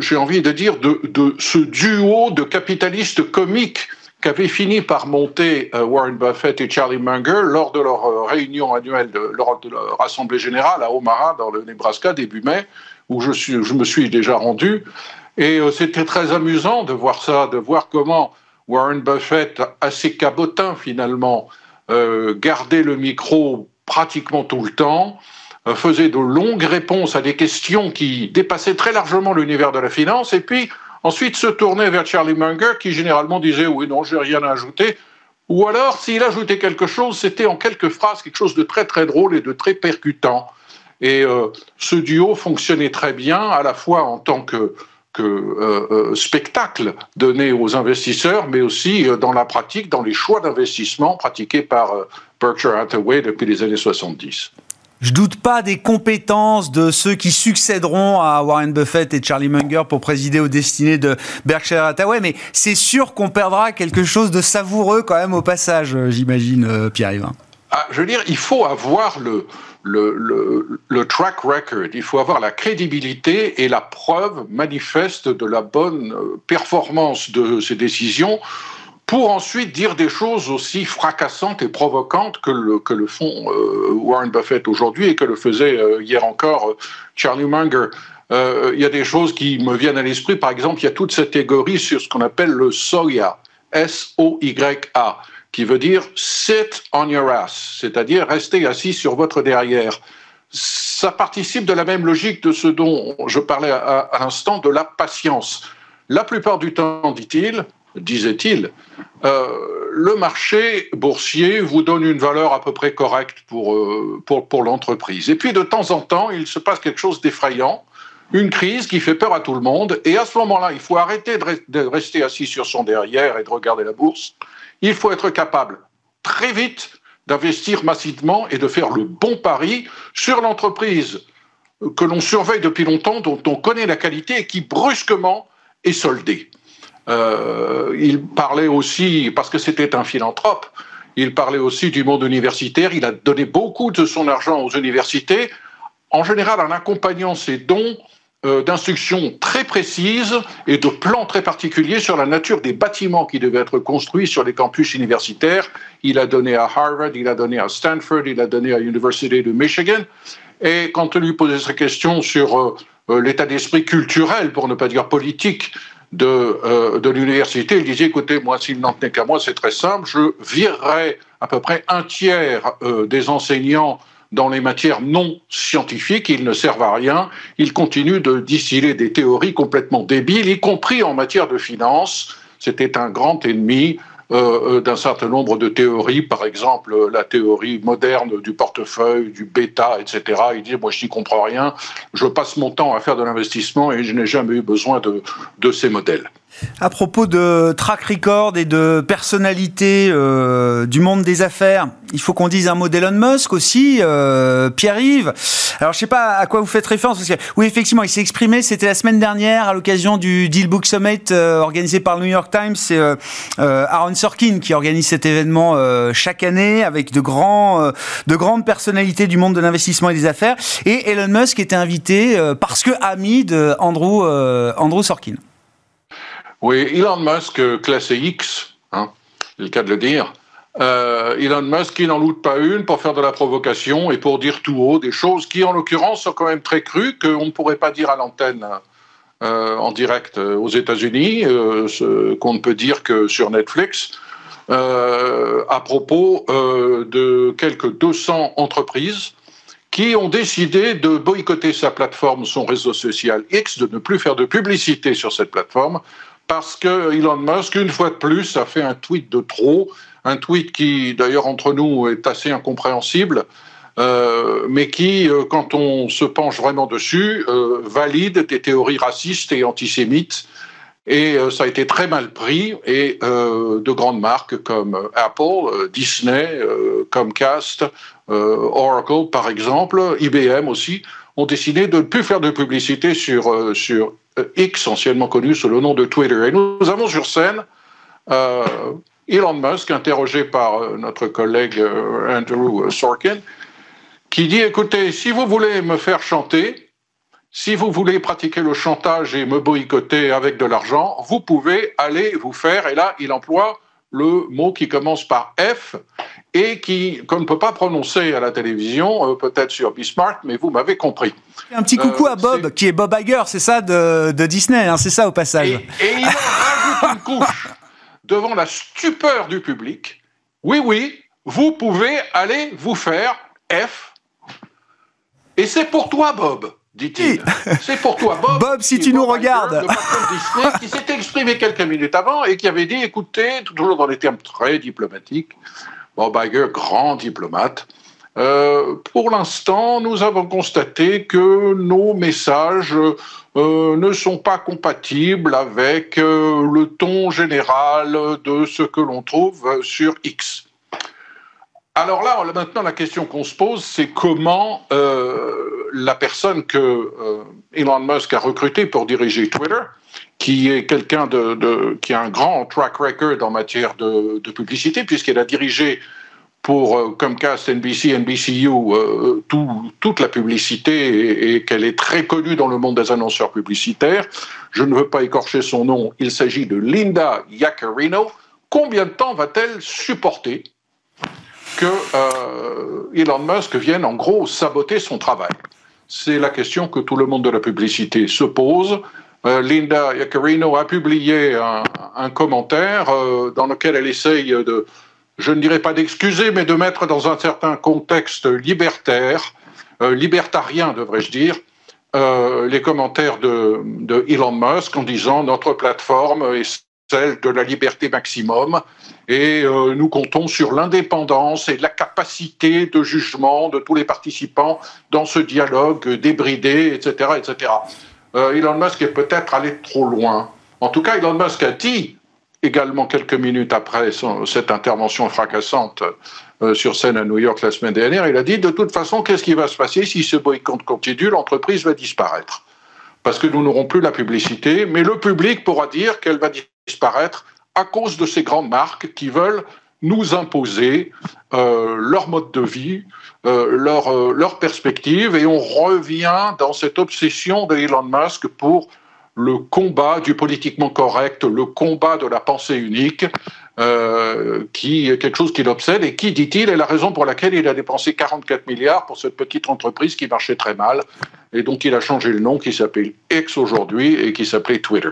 j'ai envie de dire, de, de, ce duo de capitalistes comiques qu'avaient fini par monter euh, Warren Buffett et Charlie Munger lors de leur euh, réunion annuelle, de, lors de leur assemblée générale à Omaha, dans le Nebraska, début mai, où je, suis, je me suis déjà rendu. Et euh, c'était très amusant de voir ça, de voir comment Warren Buffett, assez cabotin finalement, gardait le micro pratiquement tout le temps, faisait de longues réponses à des questions qui dépassaient très largement l'univers de la finance, et puis Ensuite, se tournait vers Charlie Munger, qui généralement disait oui, non, j'ai rien à ajouter. Ou alors, s'il ajoutait quelque chose, c'était en quelques phrases quelque chose de très très drôle et de très percutant. Et euh, ce duo fonctionnait très bien, à la fois en tant que, que euh, euh, spectacle donné aux investisseurs, mais aussi dans la pratique, dans les choix d'investissement pratiqués par Berkshire Hathaway depuis les années 70. Je doute pas des compétences de ceux qui succéderont à Warren Buffett et Charlie Munger pour présider aux destinées de Berkshire Hathaway, mais c'est sûr qu'on perdra quelque chose de savoureux quand même au passage, j'imagine, euh, Pierre-Yves. Ah, je veux dire, il faut avoir le, le, le, track record, il faut avoir la crédibilité et la preuve manifeste de la bonne euh, performance de ces décisions pour ensuite dire des choses aussi fracassantes et provocantes que le, que le font euh, Warren Buffett aujourd'hui et que le faisait euh, hier encore euh, Charlie Munger. Il y a des choses qui me viennent à l'esprit. Par exemple, il y a toute cette théorie sur ce qu'on appelle le SOYA, S-O-Y-A, qui veut dire sit on your ass, c'est-à-dire rester assis sur votre derrière. Ça participe de la même logique de ce dont je parlais à, à l'instant, de la patience. La plupart du temps, dit-il, disait-il, euh, le marché boursier vous donne une valeur à peu près correcte pour, euh, pour, pour l'entreprise. Et puis de temps en temps, il se passe quelque chose d'effrayant, une crise qui fait peur à tout le monde. Et à ce moment-là, il faut arrêter de, rester assis sur son derrière et de regarder la bourse. Il faut être capable très vite d'investir massivement et de faire le bon pari sur l'entreprise que l'on surveille depuis longtemps, dont on connaît la qualité et qui brusquement est soldée. Euh, il parlait aussi, parce que c'était un philanthrope, il parlait aussi du monde universitaire. Il a donné beaucoup de son argent aux universités, en général en accompagnant ses dons euh, d'instructions très précises et de plans très particuliers sur la nature des bâtiments qui devaient être construits sur les campus universitaires. Il a donné à Harvard, il a donné à Stanford, il a donné à l'Université de Michigan. Et quand on lui posait sa question sur euh, l'état d'esprit culturel, pour ne pas dire politique, de, euh, de l'université. Il disait, écoutez, moi, s'il n'en tenait qu'à moi, c'est très simple, je virerai à peu près un tiers euh, des enseignants dans les matières non scientifiques, ils ne servent à rien, ils continuent de distiller des théories complètement débiles, y compris en matière de finance. C'était un grand ennemi d'un certain nombre de théories, par exemple la théorie moderne du portefeuille, du bêta, etc. Il dit, moi je n'y comprends rien, je passe mon temps à faire de l'investissement et je n'ai jamais eu besoin de, de ces modèles. À propos de track record et de personnalité euh, du monde des affaires, il faut qu'on dise un mot d'Elon Musk aussi, euh, Pierre-Yves. Alors je sais pas à quoi vous faites référence, parce que oui effectivement il s'est exprimé, c'était la semaine dernière à l'occasion du Deal Book Summit euh, organisé par le New York Times. C'est euh, euh, Aaron Sorkin qui organise cet événement chaque année avec de grands, de grandes personnalités du monde de l'investissement et des affaires. Et Elon Musk était invité parce que ami de Andrew, Andrew Sorkin. Oui, Elon Musk, euh, classé X, hein, c'est le cas de le dire. Euh, Elon Musk, qui n'en loute pas une pour faire de la provocation et pour dire tout haut des choses qui, en l'occurrence, sont quand même très crues, qu'on ne pourrait pas dire à l'antenne euh, en direct aux États-Unis, ce qu'on ne peut dire que sur Netflix, à propos de quelques 200 entreprises qui ont décidé de boycotter sa plateforme, son réseau social X, de ne plus faire de publicité sur cette plateforme, parce que Elon Musk, une fois de plus, a fait un tweet de trop, un tweet qui, d'ailleurs, entre nous, est assez incompréhensible, euh, mais qui, euh, quand on se penche vraiment dessus, euh, valide des théories racistes et antisémites. Et ça a été très mal pris, et de grandes marques comme Apple, Disney, Comcast, Oracle, par exemple, IBM aussi, ont décidé de ne plus faire de publicité sur, sur X, anciennement connu sous le nom de Twitter. Et nous avons sur scène euh, Elon Musk, interrogé par euh, notre collègue Andrew Sorkin, qui dit, écoutez, si vous voulez me faire chanter, si vous voulez pratiquer le chantage et me boycotter avec de l'argent, vous pouvez aller vous faire, et là, il emploie le mot qui commence par F et qui, qu'on ne peut pas prononcer à la télévision, euh, peut-être sur Bismarck, mais vous m'avez compris. Un petit coucou à euh, Bob, qui est Bob Iger, c'est ça, de, Disney, hein, c'est ça au passage. Et, et il rajoute une couche devant la stupeur du public. Oui, oui, vous pouvez aller vous faire F. Et c'est pour toi, Bob dit-il. C'est pour toi, Bob. Bob, si tu nous regardes. Disney, qui s'était exprimé quelques minutes avant et qui avait dit, écoutez, toujours dans des termes très diplomatiques, Bob Iger, grand diplomate, euh, pour l'instant, nous avons constaté que nos messages euh, ne sont pas compatibles avec euh, le ton général de ce que l'on trouve sur X. Alors là, maintenant, la question qu'on se pose, c'est comment euh, la personne que euh, Elon Musk a recrutée pour diriger Twitter, qui est quelqu'un de, qui a un grand track record en matière de, publicité, puisqu'elle a dirigé pour euh, Comcast, NBC, NBCU toute la publicité et, qu'elle est très connue dans le monde des annonceurs publicitaires. Je ne veux pas écorcher son nom. Il s'agit de Linda Yaccarino. Combien de temps va-t-elle supporter que euh, Elon Musk vienne en gros saboter son travail C'est la question que tout le monde de la publicité se pose. Euh, Linda Iaccarino a publié un, commentaire euh, dans lequel elle essaye de, je ne dirais pas d'excuser, mais de mettre dans un certain contexte libertaire, libertarien devrais-je dire, les commentaires de, de, Elon Musk en disant notre plateforme est celle de la liberté maximum et euh, nous comptons sur l'indépendance et la capacité de jugement de tous les participants dans ce dialogue débridé, etc. etc. Euh, Elon Musk est peut-être allé trop loin. En tout cas, Elon Musk a dit également quelques minutes après cette intervention fracassante euh, sur scène à New York la semaine dernière, il a dit de toute façon, qu'est-ce qui va se passer si ce boycott continue? L'entreprise va disparaître. Parce que nous n'aurons plus la publicité, mais le public pourra dire qu'elle va disparaître à cause de ces grandes marques qui veulent nous imposer euh, leur mode de vie, euh, leur, euh, leur perspective, et on revient dans cette obsession de Elon Musk pour le combat du politiquement correct, le combat de la pensée unique, qui est quelque chose qui l'obsède et qui, dit-il, est la raison pour laquelle il a dépensé 44 milliards pour cette petite entreprise qui marchait très mal, et donc il a changé le nom, qui s'appelle X aujourd'hui et qui s'appelait Twitter.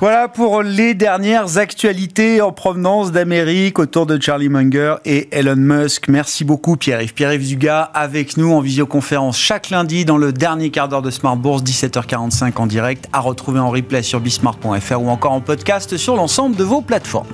Voilà pour les dernières actualités en provenance d'Amérique autour de Charlie Munger et Elon Musk. Merci beaucoup Pierre-Yves. Pierre-Yves Dugas avec nous en visioconférence chaque lundi dans le dernier quart d'heure de Smart Bourse, 17h45 en direct, à retrouver en replay sur bismart.fr ou encore en podcast sur l'ensemble de vos plateformes.